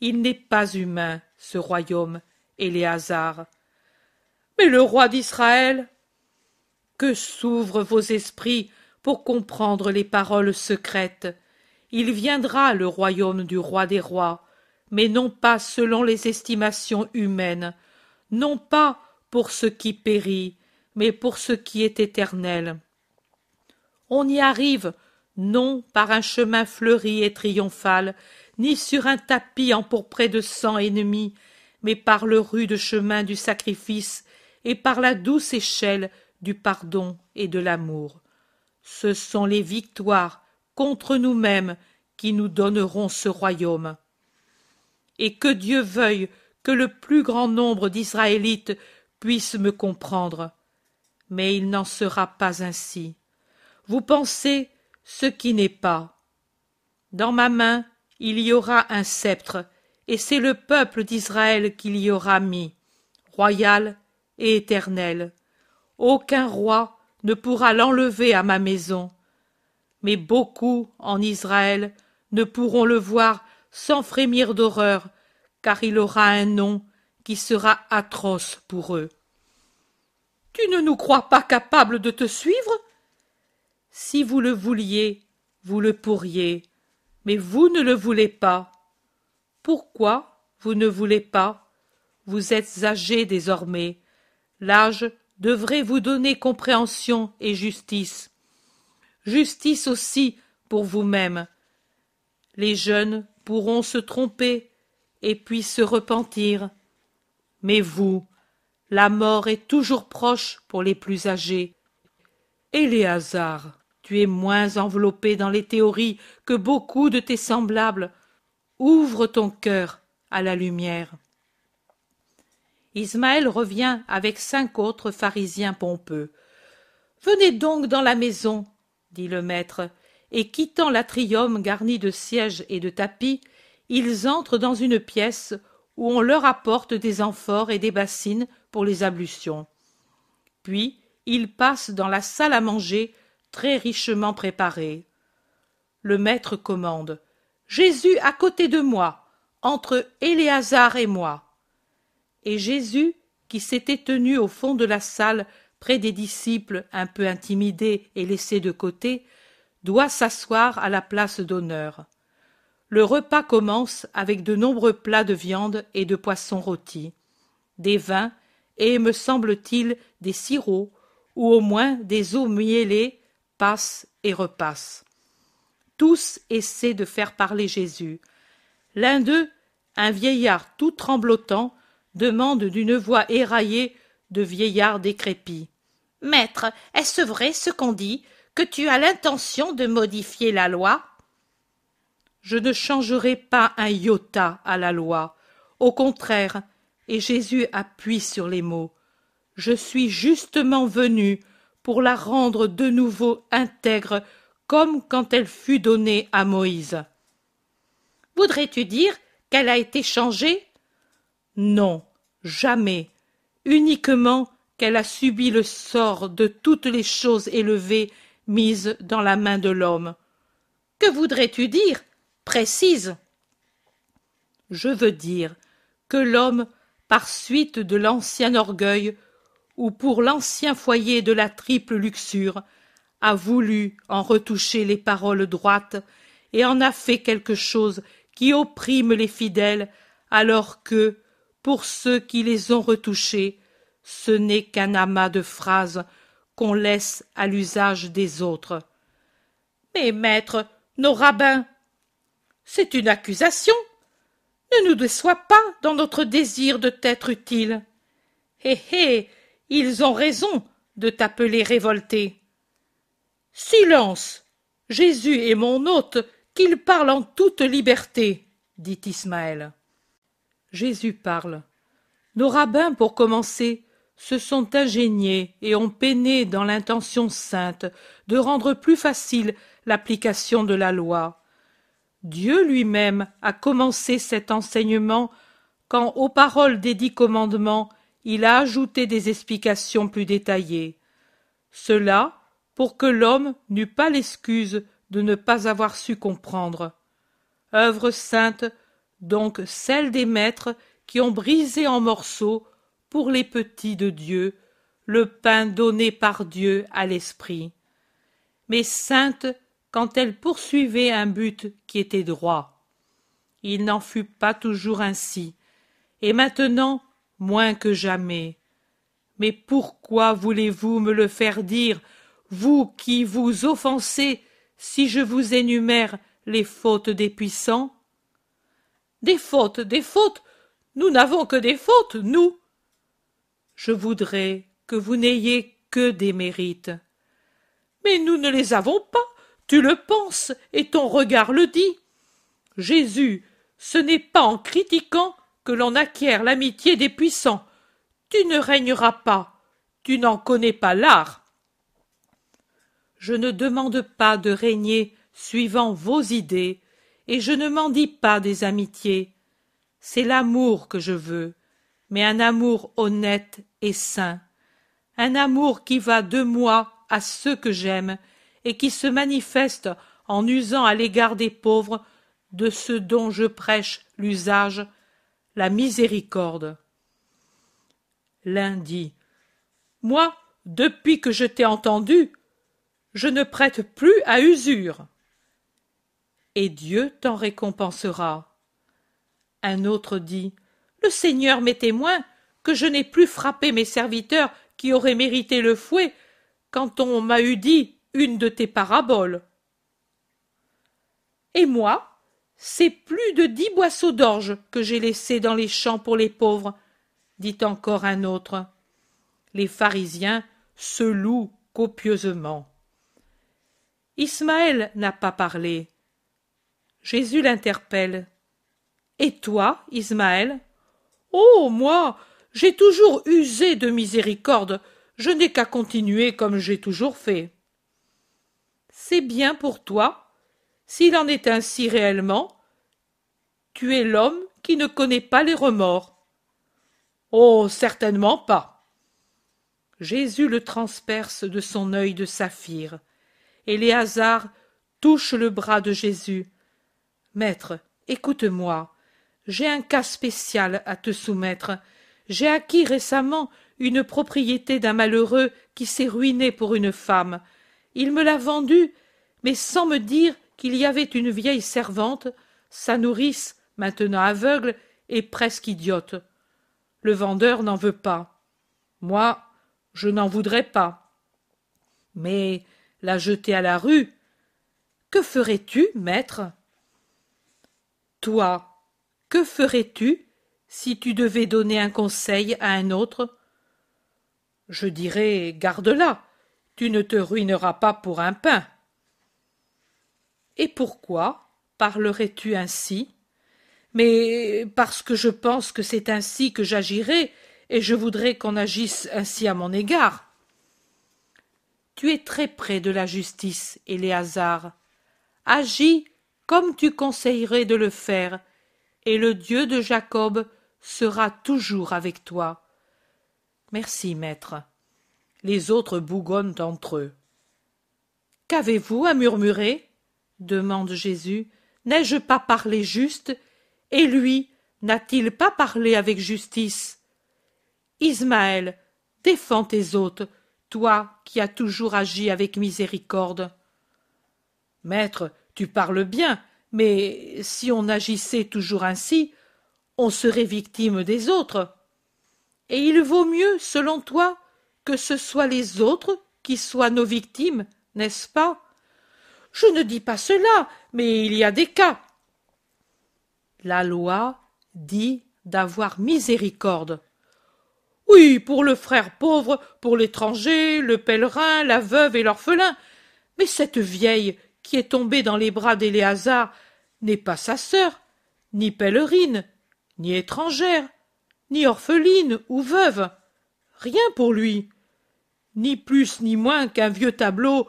A: il n'est pas humain, ce royaume, Éléazar. Mais le roi d'Israël Que s'ouvrent vos esprits pour comprendre les paroles secrètes. Il viendra le royaume du roi des rois, mais non pas selon les estimations humaines, non pas pour ce qui périt, mais pour ce qui est éternel. On y arrive non par un chemin fleuri et triomphal, ni sur un tapis empourpré de sang ennemi, mais par le rude chemin du sacrifice et par la douce échelle du pardon et de l'amour. Ce sont les victoires contre nous-mêmes qui nous donneront ce royaume. Et que Dieu veuille que le plus grand nombre d'Israélites puissent me comprendre. Mais il n'en sera pas ainsi. Vous pensez ce qui n'est pas. Dans ma main il y aura un sceptre, et c'est le peuple d'Israël qu'il y aura mis, royal et éternel. Aucun roi ne pourra l'enlever à ma maison. Mais beaucoup en Israël ne pourront le voir sans frémir d'horreur, car il aura un nom qui sera atroce pour eux. Tu ne nous crois pas capables de te suivre? Si vous le vouliez, vous le pourriez, mais vous ne le voulez pas. Pourquoi vous ne voulez pas? Vous êtes âgé désormais. L'âge devrait vous donner compréhension et justice. Justice aussi pour vous-même. Les jeunes pourront se tromper et puis se repentir. Mais vous, la mort est toujours proche pour les plus âgés. Éléazar, tu es moins enveloppé dans les théories que beaucoup de tes semblables. Ouvre ton cœur à la lumière. Ismaël revient avec cinq autres pharisiens pompeux. Venez donc dans la maison, dit le maître, et quittant l'atrium garni de sièges et de tapis, ils entrent dans une pièce où on leur apporte des amphores et des bassines pour les ablutions. Puis ils passent dans la salle à manger très richement préparée. Le maître commande. Jésus à côté de moi, entre Éléazar et moi et Jésus, qui s'était tenu au fond de la salle près des disciples un peu intimidés et laissés de côté, doit s'asseoir à la place d'honneur. Le repas commence avec de nombreux plats de viande et de poissons rôtis, des vins et, me semble-t-il, des sirops, ou au moins des eaux miellées, passent et repassent. Tous essaient de faire parler Jésus. L'un d'eux, un vieillard tout tremblotant, demande d'une voix éraillée de vieillard décrépit. Maître, est-ce vrai ce qu'on dit, que tu as l'intention de modifier la loi? Je ne changerai pas un iota à la loi. Au contraire, Et Jésus appuie sur les mots. Je suis justement venu pour la rendre de nouveau intègre comme quand elle fut donnée à Moïse. Voudrais-tu dire qu'elle a été changée? Non, jamais. Uniquement qu'elle a subi le sort de toutes les choses élevées mises dans la main de l'homme. Que voudrais-tu dire Précise? Je veux dire que l'homme, par suite de l'ancien orgueil, ou pour l'ancien foyer de la triple luxure, a voulu en retoucher les paroles droites et en a fait quelque chose qui opprime les fidèles, alors que, pour ceux qui les ont retouchés, ce n'est qu'un amas de phrases qu'on laisse à l'usage des autres. Mais maître, nos rabbins. C'est une accusation. Ne nous déçois pas dans notre désir de t'être utile. Hé hé, ils ont raison de t'appeler révolté. Silence. Jésus est mon hôte, qu'il parle en toute liberté, dit Ismaël. Jésus parle. Nos rabbins, pour commencer, se sont ingéniés et ont peiné dans l'intention sainte de rendre plus facile l'application de la loi. Dieu lui-même a commencé cet enseignement quand, aux paroles des dix commandements, il a ajouté des explications plus détaillées. Cela pour que l'homme n'eût pas l'excuse de ne pas avoir su comprendre. Œuvre sainte, donc celle des maîtres qui ont brisé en morceaux, pour les petits de Dieu, le pain donné par Dieu à l'esprit. Mais sainte quand elle poursuivait un but qui était droit. Il n'en fut pas toujours ainsi, et maintenant moins que jamais. Mais pourquoi voulez-vous me le faire dire, vous qui vous offensez si je vous énumère les fautes des puissants? Des fautes, des fautes Nous n'avons que des fautes, nous Je voudrais que vous n'ayez que des mérites. Mais nous ne les avons pas tu le penses, et ton regard le dit. Jésus, ce n'est pas en critiquant que l'on acquiert l'amitié des puissants. Tu ne régneras pas, tu n'en connais pas l'art. Je ne demande pas de régner suivant vos idées, et je ne m'en dis pas des amitiés. C'est l'amour que je veux, mais un amour honnête et sain, un amour qui va de moi à ceux que j'aime et qui se manifeste en usant à l'égard des pauvres de ce dont je prêche l'usage, la miséricorde. L'un dit Moi, depuis que je t'ai entendu, je ne prête plus à usure. Et Dieu t'en récompensera. Un autre dit Le Seigneur m'est témoin que je n'ai plus frappé mes serviteurs qui auraient mérité le fouet quand on m'a eu dit une de tes paraboles. Et moi, c'est plus de dix boisseaux d'orge que j'ai laissés dans les champs pour les pauvres, dit encore un autre. Les pharisiens se louent copieusement. Ismaël n'a pas parlé. Jésus l'interpelle. Et toi, Ismaël? Oh, moi, j'ai toujours usé de miséricorde, je n'ai qu'à continuer comme j'ai toujours fait c'est bien pour toi. S'il en est ainsi réellement, tu es l'homme qui ne connaît pas les remords. Oh. Certainement pas. Jésus le transperce de son œil de saphir. Et Léazar touche le bras de Jésus. Maître, écoute-moi. J'ai un cas spécial à te soumettre. J'ai acquis récemment une propriété d'un malheureux qui s'est ruiné pour une femme. Il me l'a vendue, mais sans me dire qu'il y avait une vieille servante, sa nourrice, maintenant aveugle et presque idiote. Le vendeur n'en veut pas. Moi, je n'en voudrais pas. Mais la jeter à la rue. Que ferais-tu, maître? Toi, que ferais-tu si tu devais donner un conseil à un autre? Je dirais garde-la, tu ne te ruineras pas pour un pain. Et pourquoi parlerais-tu ainsi? Mais parce que je pense que c'est ainsi que j'agirai, et je voudrais qu'on agisse ainsi à mon égard. Tu es très près de la justice, Éléazar. Agis comme tu conseillerais de le faire, et le Dieu de Jacob sera toujours avec toi. Merci, maître. Les autres bougonnent entre eux. Qu'avez-vous à murmurer? demande Jésus. N'ai-je pas parlé juste? Et lui, n'a-t-il pas parlé avec justice? Ismaël, défends tes hôtes, toi qui as toujours agi avec miséricorde. Maître, tu parles bien, mais si on agissait toujours ainsi, on serait victime des autres. Et il vaut mieux, selon toi, que ce soit les autres qui soient nos victimes, n'est-ce pas? Je ne dis pas cela, mais il y a des cas. La loi dit d'avoir miséricorde. Oui, pour le frère pauvre, pour l'étranger, le pèlerin, la veuve et l'orphelin. Mais cette vieille qui est tombée dans les bras d'Éléazar n'est pas sa sœur, ni pèlerine, ni étrangère, ni orpheline ou veuve. Rien pour lui. Ni plus ni moins qu'un vieux tableau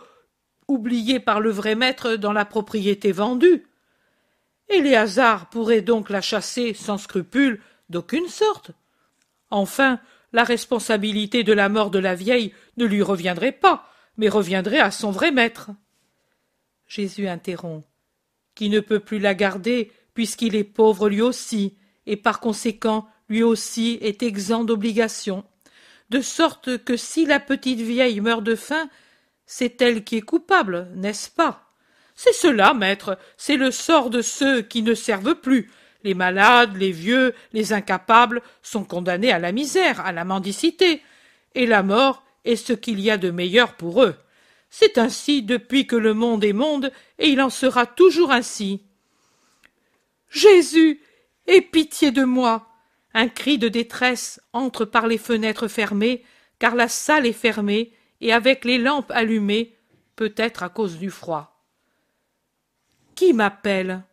A: oublié par le vrai maître dans la propriété vendue. Éléazar pourrait donc la chasser sans scrupule d'aucune sorte. Enfin, la responsabilité de la mort de la vieille ne lui reviendrait pas, mais reviendrait à son vrai maître. Jésus interrompt. Qui ne peut plus la garder, puisqu'il est pauvre lui aussi, et par conséquent lui aussi est exempt d'obligation, de sorte que si la petite vieille meurt de faim, c'est elle qui est coupable, n'est-ce pas? C'est cela, maître, c'est le sort de ceux qui ne servent plus. Les malades, les vieux, les incapables sont condamnés à la misère, à la mendicité, et la mort est ce qu'il y a de meilleur pour eux. C'est ainsi depuis que le monde est monde, et il en sera toujours ainsi. Jésus. Aie pitié de moi. Un cri de détresse entre par les fenêtres fermées, car la salle est fermée, et avec les lampes allumées, peut-être à cause du froid. Qui m'appelle?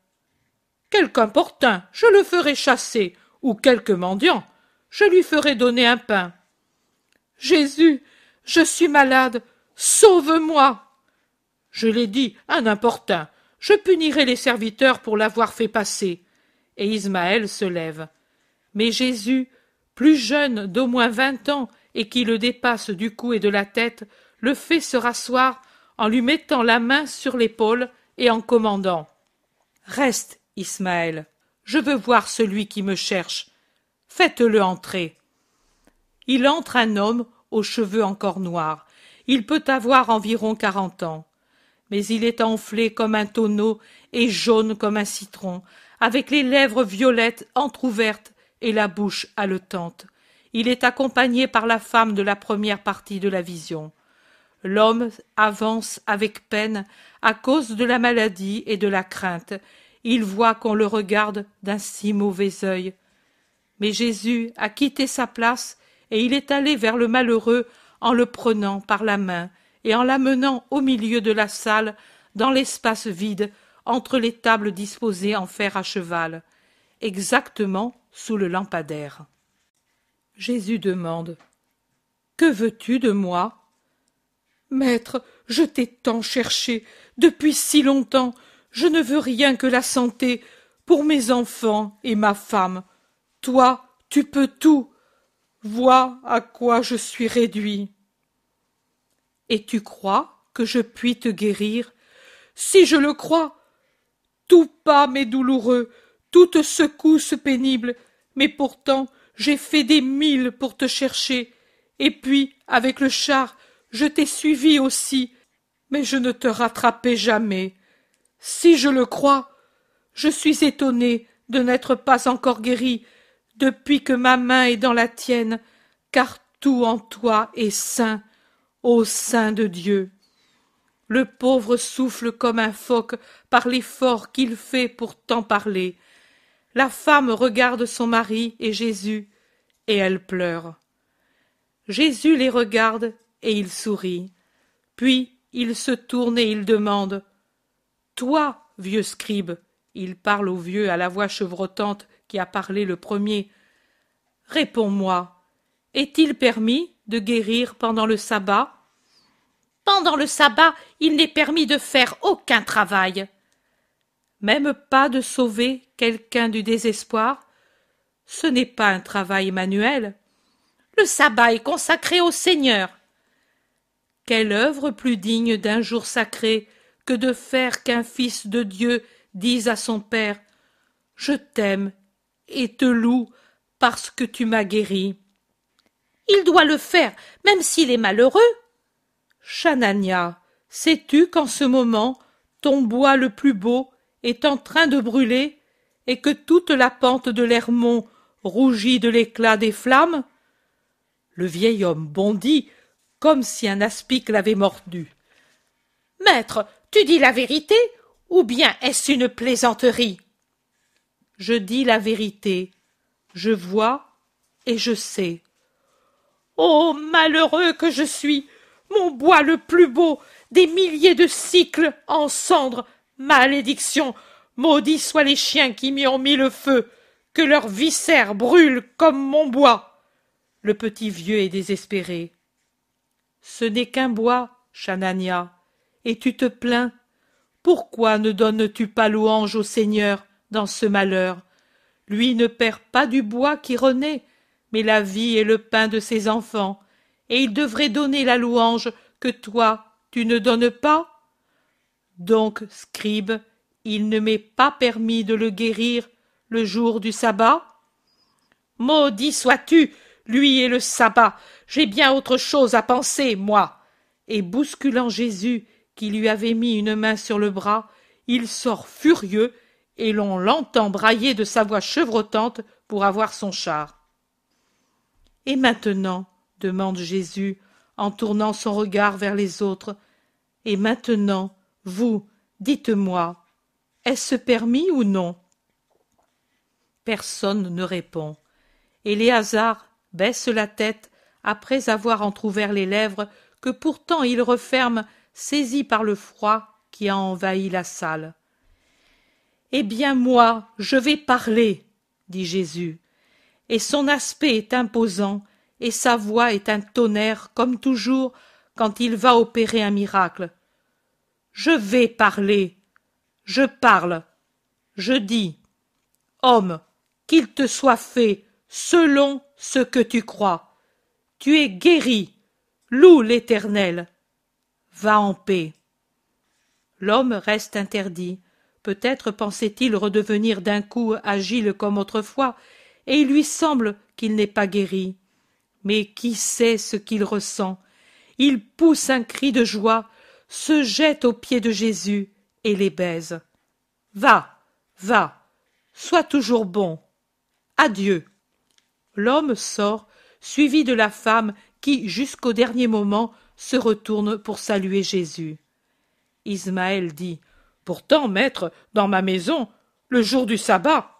A: Quelque importun, je le ferai chasser, ou quelque mendiant, je lui ferai donner un pain. Jésus, je suis malade, Sauve-moi. Je l'ai dit, un importun. Je punirai les serviteurs pour l'avoir fait passer. Et Ismaël se lève. Mais Jésus, plus jeune d'au moins vingt ans et qui le dépasse du cou et de la tête, le fait se rasseoir en lui mettant la main sur l'épaule et en commandant. Reste, Ismaël. Je veux voir celui qui me cherche. Faites-le entrer. Il entre un homme aux cheveux encore noirs, il peut avoir environ quarante ans. Mais il est enflé comme un tonneau et jaune comme un citron, avec les lèvres violettes entr'ouvertes et la bouche haletante. Il est accompagné par la femme de la première partie de la vision. L'homme avance avec peine à cause de la maladie et de la crainte. Il voit qu'on le regarde d'un si mauvais œil. Mais Jésus a quitté sa place et il est allé vers le malheureux en le prenant par la main et en l'amenant au milieu de la salle, dans l'espace vide, entre les tables disposées en fer à cheval, exactement sous le lampadaire. Jésus demande Que veux-tu de moi Maître, je t'ai tant cherché, depuis si longtemps, je ne veux rien que la santé pour mes enfants et ma femme. Toi, tu peux tout, Vois à quoi je suis réduit. Et tu crois que je puis te guérir? Si je le crois, tout pas m'est douloureux, toute secousse pénible, mais pourtant j'ai fait des milles pour te chercher, et puis, avec le char, je t'ai suivi aussi, mais je ne te rattrapai jamais. Si je le crois, je suis étonné de n'être pas encore guéri, depuis que ma main est dans la tienne, car tout en toi est saint, ô saint de Dieu. Le pauvre souffle comme un phoque par l'effort qu'il fait pour t'en parler. La femme regarde son mari et Jésus, et elle pleure. Jésus les regarde et il sourit. Puis il se tourne et il demande Toi, vieux scribe, Il parle au vieux à la voix chevrotante qui a parlé le premier. Réponds-moi. Est-il permis? Guérir pendant le sabbat
B: Pendant le sabbat, il n'est permis de faire aucun travail.
A: Même pas de sauver quelqu'un du désespoir Ce n'est pas un travail manuel.
B: Le sabbat est consacré au Seigneur.
A: Quelle œuvre plus digne d'un jour sacré que de faire qu'un fils de Dieu dise à son Père Je t'aime et te loue parce que tu m'as guéri.
B: Il doit le faire, même s'il est malheureux.
A: Chanania, sais-tu qu'en ce moment ton bois le plus beau est en train de brûler et que toute la pente de l'Hermont rougit de l'éclat des flammes? Le vieil homme bondit comme si un aspic l'avait mordu.
B: Maître, tu dis la vérité ou bien est-ce une plaisanterie?
A: Je dis la vérité. Je vois et je sais.
B: Oh malheureux que je suis. Mon bois le plus beau Des milliers de cycles en cendres Malédiction. Maudits soient les chiens qui m'y ont mis le feu. Que leurs viscères brûlent comme mon bois.
A: Le petit vieux est désespéré. Ce n'est qu'un bois, Chanania, et tu te plains. Pourquoi ne donnes-tu pas louange au Seigneur dans ce malheur? Lui ne perd pas du bois qui renaît, mais la vie est le pain de ses enfants, et il devrait donner la louange que toi tu ne donnes pas. Donc, scribe, il ne m'est pas permis de le guérir le jour du sabbat.
B: Maudit sois-tu, lui et le sabbat. J'ai bien autre chose à penser, moi.
A: Et bousculant Jésus, qui lui avait mis une main sur le bras, il sort furieux, et l'on l'entend brailler de sa voix chevrotante pour avoir son char. Et maintenant demande Jésus en tournant son regard vers les autres. Et maintenant, vous, dites-moi, est-ce permis ou non? Personne ne répond. Éléazar baisse la tête après avoir entr'ouvert les lèvres que pourtant il referme, saisi par le froid qui a envahi la salle. Eh bien moi, je vais parler, dit Jésus et son aspect est imposant, et sa voix est un tonnerre, comme toujours, quand il va opérer un miracle. Je vais parler. Je parle. Je dis. Homme, qu'il te soit fait selon ce que tu crois. Tu es guéri. Loue l'Éternel. Va en paix. L'homme reste interdit. Peut-être pensait-il redevenir d'un coup agile comme autrefois, et il lui semble qu'il n'est pas guéri. Mais qui sait ce qu'il ressent? Il pousse un cri de joie, se jette aux pieds de Jésus et les baise. Va, va, sois toujours bon. Adieu. L'homme sort, suivi de la femme qui, jusqu'au dernier moment, se retourne pour saluer Jésus. Ismaël dit Pourtant, maître, dans ma maison, le jour du sabbat,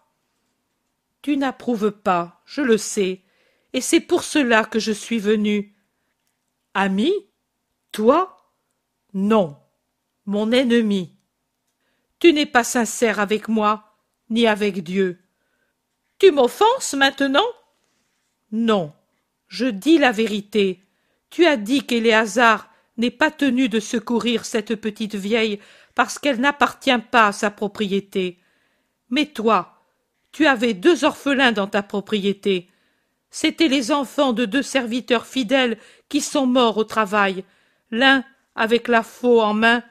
A: tu n'approuves pas, je le sais, et c'est pour cela que je suis venu. Ami Toi Non, mon ennemi. Tu n'es pas sincère avec moi, ni avec Dieu.
B: Tu m'offenses maintenant?
A: Non, je dis la vérité. Tu as dit qu'Éléazar n'est pas tenu de secourir cette petite vieille parce qu'elle n'appartient pas à sa propriété. Mais toi, tu avais deux orphelins dans ta propriété. C'étaient les enfants de deux serviteurs fidèles qui sont morts au travail, l'un avec la faux en main,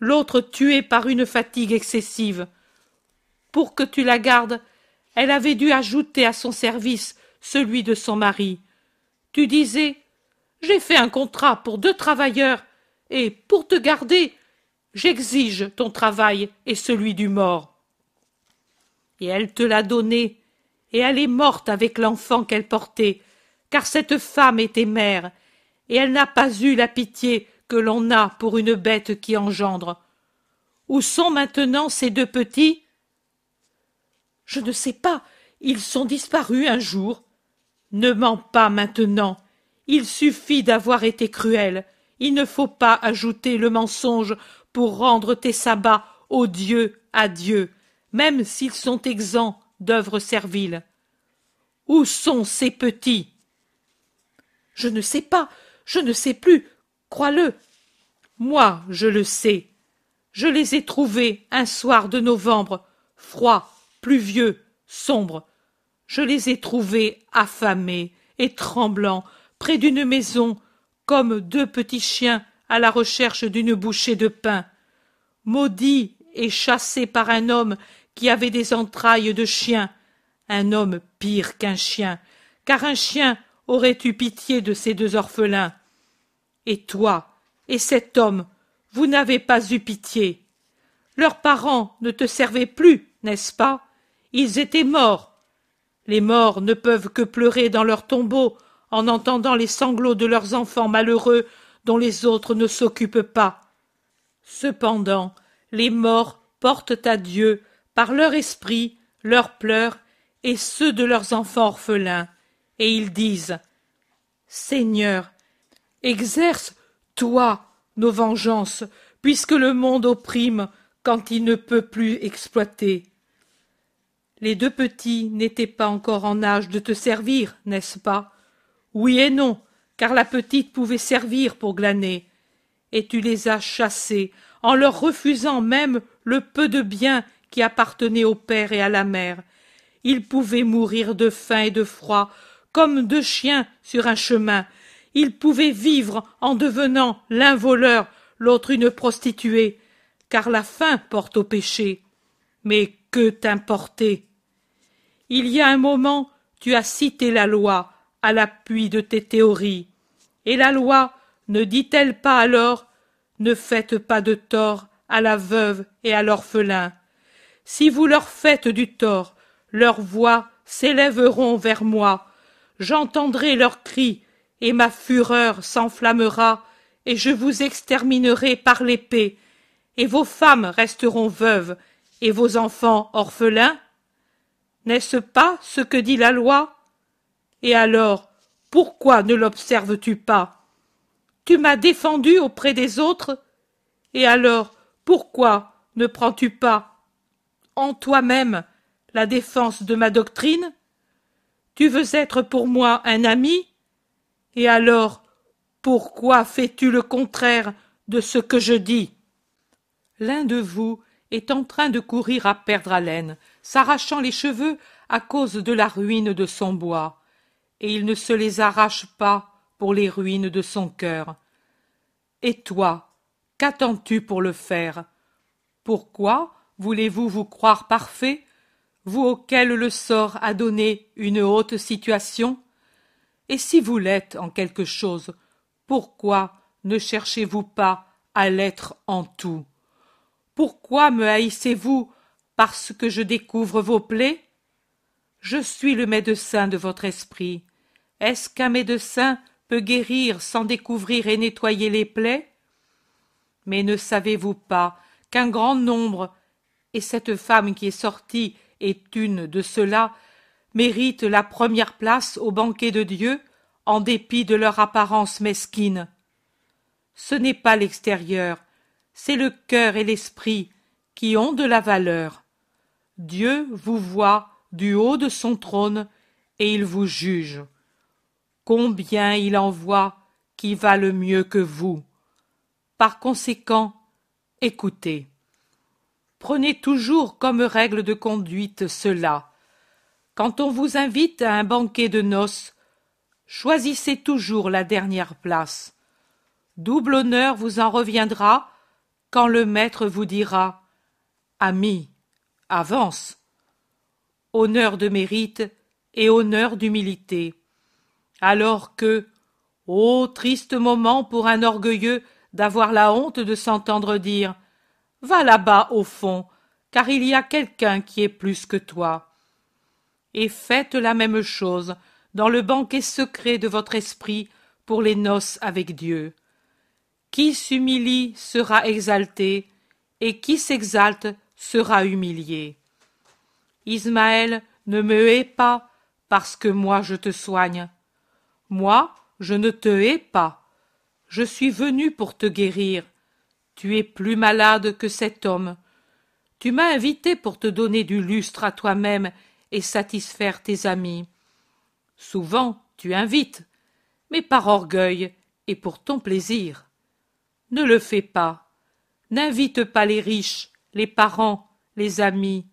A: l'autre tué par une fatigue excessive. Pour que tu la gardes, elle avait dû ajouter à son service celui de son mari. Tu disais J'ai fait un contrat pour deux travailleurs, et pour te garder, j'exige ton travail et celui du mort et elle te l'a donnée, et elle est morte avec l'enfant qu'elle portait, car cette femme était mère, et elle n'a pas eu la pitié que l'on a pour une bête qui engendre. Où sont maintenant ces deux petits? Je ne sais pas, ils sont disparus un jour. Ne mens pas maintenant, il suffit d'avoir été cruel, il ne faut pas ajouter le mensonge pour rendre tes sabbats odieux à Dieu même s'ils sont exempts d'œuvres serviles. Où sont ces petits?
B: Je ne sais pas, je ne sais plus, crois-le.
A: Moi, je le sais. Je les ai trouvés un soir de novembre, froid, pluvieux, sombre. Je les ai trouvés affamés et tremblants près d'une maison, comme deux petits chiens à la recherche d'une bouchée de pain. Maudits et chassés par un homme qui avait des entrailles de chien, un homme pire qu'un chien, car un chien aurait eu pitié de ces deux orphelins. Et toi, et cet homme, vous n'avez pas eu pitié. Leurs parents ne te servaient plus, n'est-ce pas? Ils étaient morts. Les morts ne peuvent que pleurer dans leur tombeau en entendant les sanglots de leurs enfants malheureux dont les autres ne s'occupent pas. Cependant, les morts portent à Dieu par leur esprit leurs pleurs et ceux de leurs enfants orphelins, et ils disent Seigneur, exerce, toi, nos vengeances, puisque le monde opprime quand il ne peut plus exploiter. Les deux petits n'étaient pas encore en âge de te servir, n'est-ce pas? Oui et non, car la petite pouvait servir pour glaner, et tu les as chassés en leur refusant même le peu de bien qui appartenait au père et à la mère. Ils pouvaient mourir de faim et de froid, comme deux chiens sur un chemin. Ils pouvaient vivre en devenant l'un voleur, l'autre une prostituée, car la faim porte au péché. Mais que t'importer Il y a un moment, tu as cité la loi à l'appui de tes théories. Et la loi ne dit-elle pas alors ne faites pas de tort à la veuve et à l'orphelin? Si vous leur faites du tort, leurs voix s'élèveront vers moi, j'entendrai leurs cris, et ma fureur s'enflammera, et je vous exterminerai par l'épée, et vos femmes resteront veuves, et vos enfants orphelins. N'est-ce pas ce que dit la loi? Et alors, pourquoi ne l'observes tu pas? Tu m'as défendu auprès des autres, et alors pourquoi ne prends-tu pas en toi-même la défense de ma doctrine. Tu veux être pour moi un ami Et alors pourquoi fais-tu le contraire de ce que je dis? L'un de vous est en train de courir à perdre haleine, s'arrachant les cheveux à cause de la ruine de son bois, et il ne se les arrache pas pour les ruines de son cœur. Et toi, qu'attends-tu pour le faire? Pourquoi voulez-vous vous croire parfait, vous auquel le sort a donné une haute situation? Et si vous l'êtes en quelque chose, pourquoi ne cherchez-vous pas à l'être en tout? Pourquoi me haïssez-vous parce que je découvre vos plaies? Je suis le médecin de votre esprit. Est-ce qu'un médecin peut guérir sans découvrir et nettoyer les plaies? Mais ne savez-vous pas qu'un grand nombre, et cette femme qui est sortie est une de ceux-là, méritent la première place au banquet de Dieu, en dépit de leur apparence mesquine. Ce n'est pas l'extérieur, c'est le cœur et l'esprit qui ont de la valeur. Dieu vous voit du haut de son trône et il vous juge combien il en voit qui valent mieux que vous. Par conséquent, écoutez. Prenez toujours comme règle de conduite cela. Quand on vous invite à un banquet de noces, choisissez toujours la dernière place. Double honneur vous en reviendra quand le maître vous dira Ami, avance. Honneur de mérite et honneur d'humilité alors que ô triste moment pour un orgueilleux d'avoir la honte de s'entendre dire va là-bas au fond car il y a quelqu'un qui est plus que toi et faites la même chose dans le banquet secret de votre esprit pour les noces avec Dieu. Qui s'humilie sera exalté, et qui s'exalte sera humilié. Ismaël, ne me hais pas, parce que moi je te soigne. Moi, je ne te hais pas. Je suis venu pour te guérir. Tu es plus malade que cet homme. Tu m'as invité pour te donner du lustre à toi-même et satisfaire tes amis. Souvent tu invites, mais par orgueil et pour ton plaisir. Ne le fais pas. N'invite pas les riches, les parents, les amis,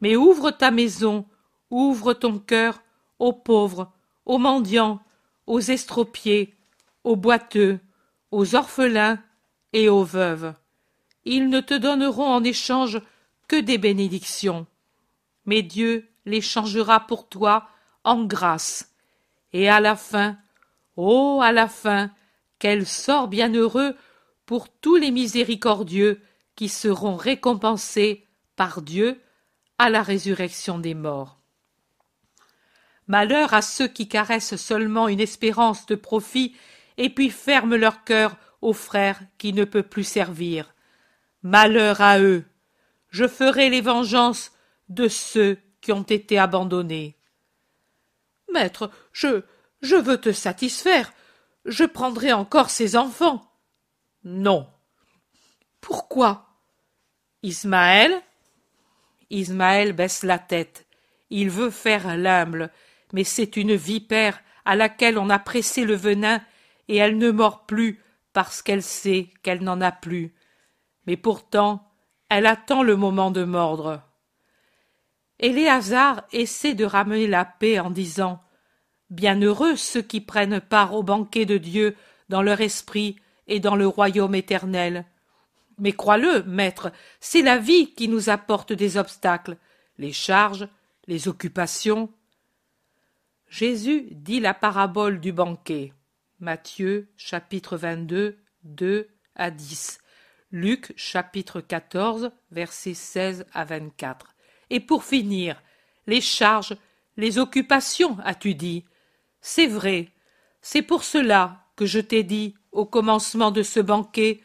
A: mais ouvre ta maison, ouvre ton cœur aux pauvres, aux mendiants, aux estropiés, aux boiteux, aux orphelins et aux veuves. Ils ne te donneront en échange que des bénédictions. Mais Dieu les changera pour toi en grâce. Et à la fin, oh à la fin, quel sort bienheureux pour tous les miséricordieux qui seront récompensés par Dieu à la résurrection des morts. Malheur à ceux qui caressent seulement une espérance de profit et puis ferment leur cœur au frère qui ne peut plus servir. Malheur à eux. Je ferai les vengeances de ceux qui ont été abandonnés. Maître, je je veux te satisfaire. Je prendrai encore ces enfants. Non. Pourquoi? Ismaël? Ismaël baisse la tête. Il veut faire l'humble, mais c'est une vipère à laquelle on a pressé le venin et elle ne mord plus parce qu'elle sait qu'elle n'en a plus. Mais pourtant, elle attend le moment de mordre. Éléazar essaie de ramener la paix en disant Bienheureux ceux qui prennent part au banquet de Dieu dans leur esprit et dans le royaume éternel. Mais crois-le, maître, c'est la vie qui nous apporte des obstacles, les charges, les occupations. Jésus dit la parabole du banquet. Matthieu chapitre 22, 2 à 10. Luc chapitre 14, versets 16 à 24. Et pour finir, les charges, les occupations, as-tu dit? C'est vrai. C'est pour cela que je t'ai dit, au commencement de ce banquet,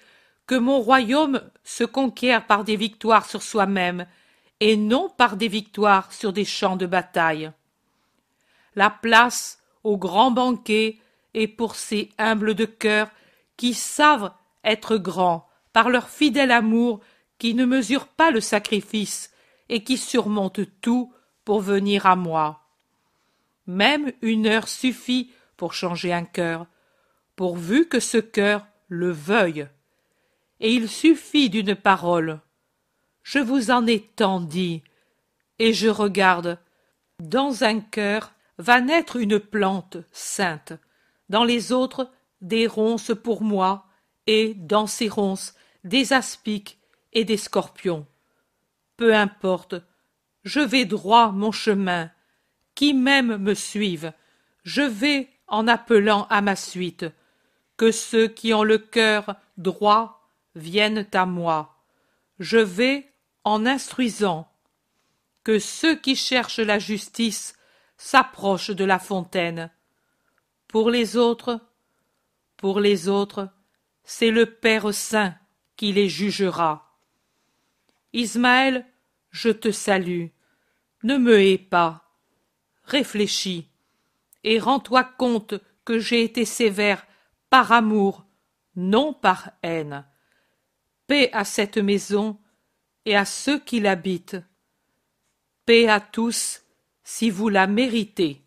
A: que mon royaume se conquiert par des victoires sur soi-même, et non par des victoires sur des champs de bataille. La place au grand banquet est pour ces humbles de cœur qui savent être grands par leur fidèle amour qui ne mesure pas le sacrifice et qui surmonte tout pour venir à moi. Même une heure suffit pour changer un cœur, pourvu que ce cœur le veuille et il suffit d'une parole. Je vous en ai tant dit, et je regarde. Dans un cœur va naître une plante sainte, dans les autres des ronces pour moi, et dans ces ronces des aspics et des scorpions. Peu importe, je vais droit mon chemin, qui même me suive, je vais en appelant à ma suite, que ceux qui ont le cœur droit viennent à moi. Je vais en instruisant. Que ceux qui cherchent la justice s'approchent de la fontaine. Pour les autres, pour les autres, c'est le Père saint qui les jugera. Ismaël, je te salue. Ne me hais pas. Réfléchis et rends-toi compte que j'ai été sévère par amour, non par haine. Paix à cette maison et à ceux qui l'habitent. Paix à tous si vous la méritez.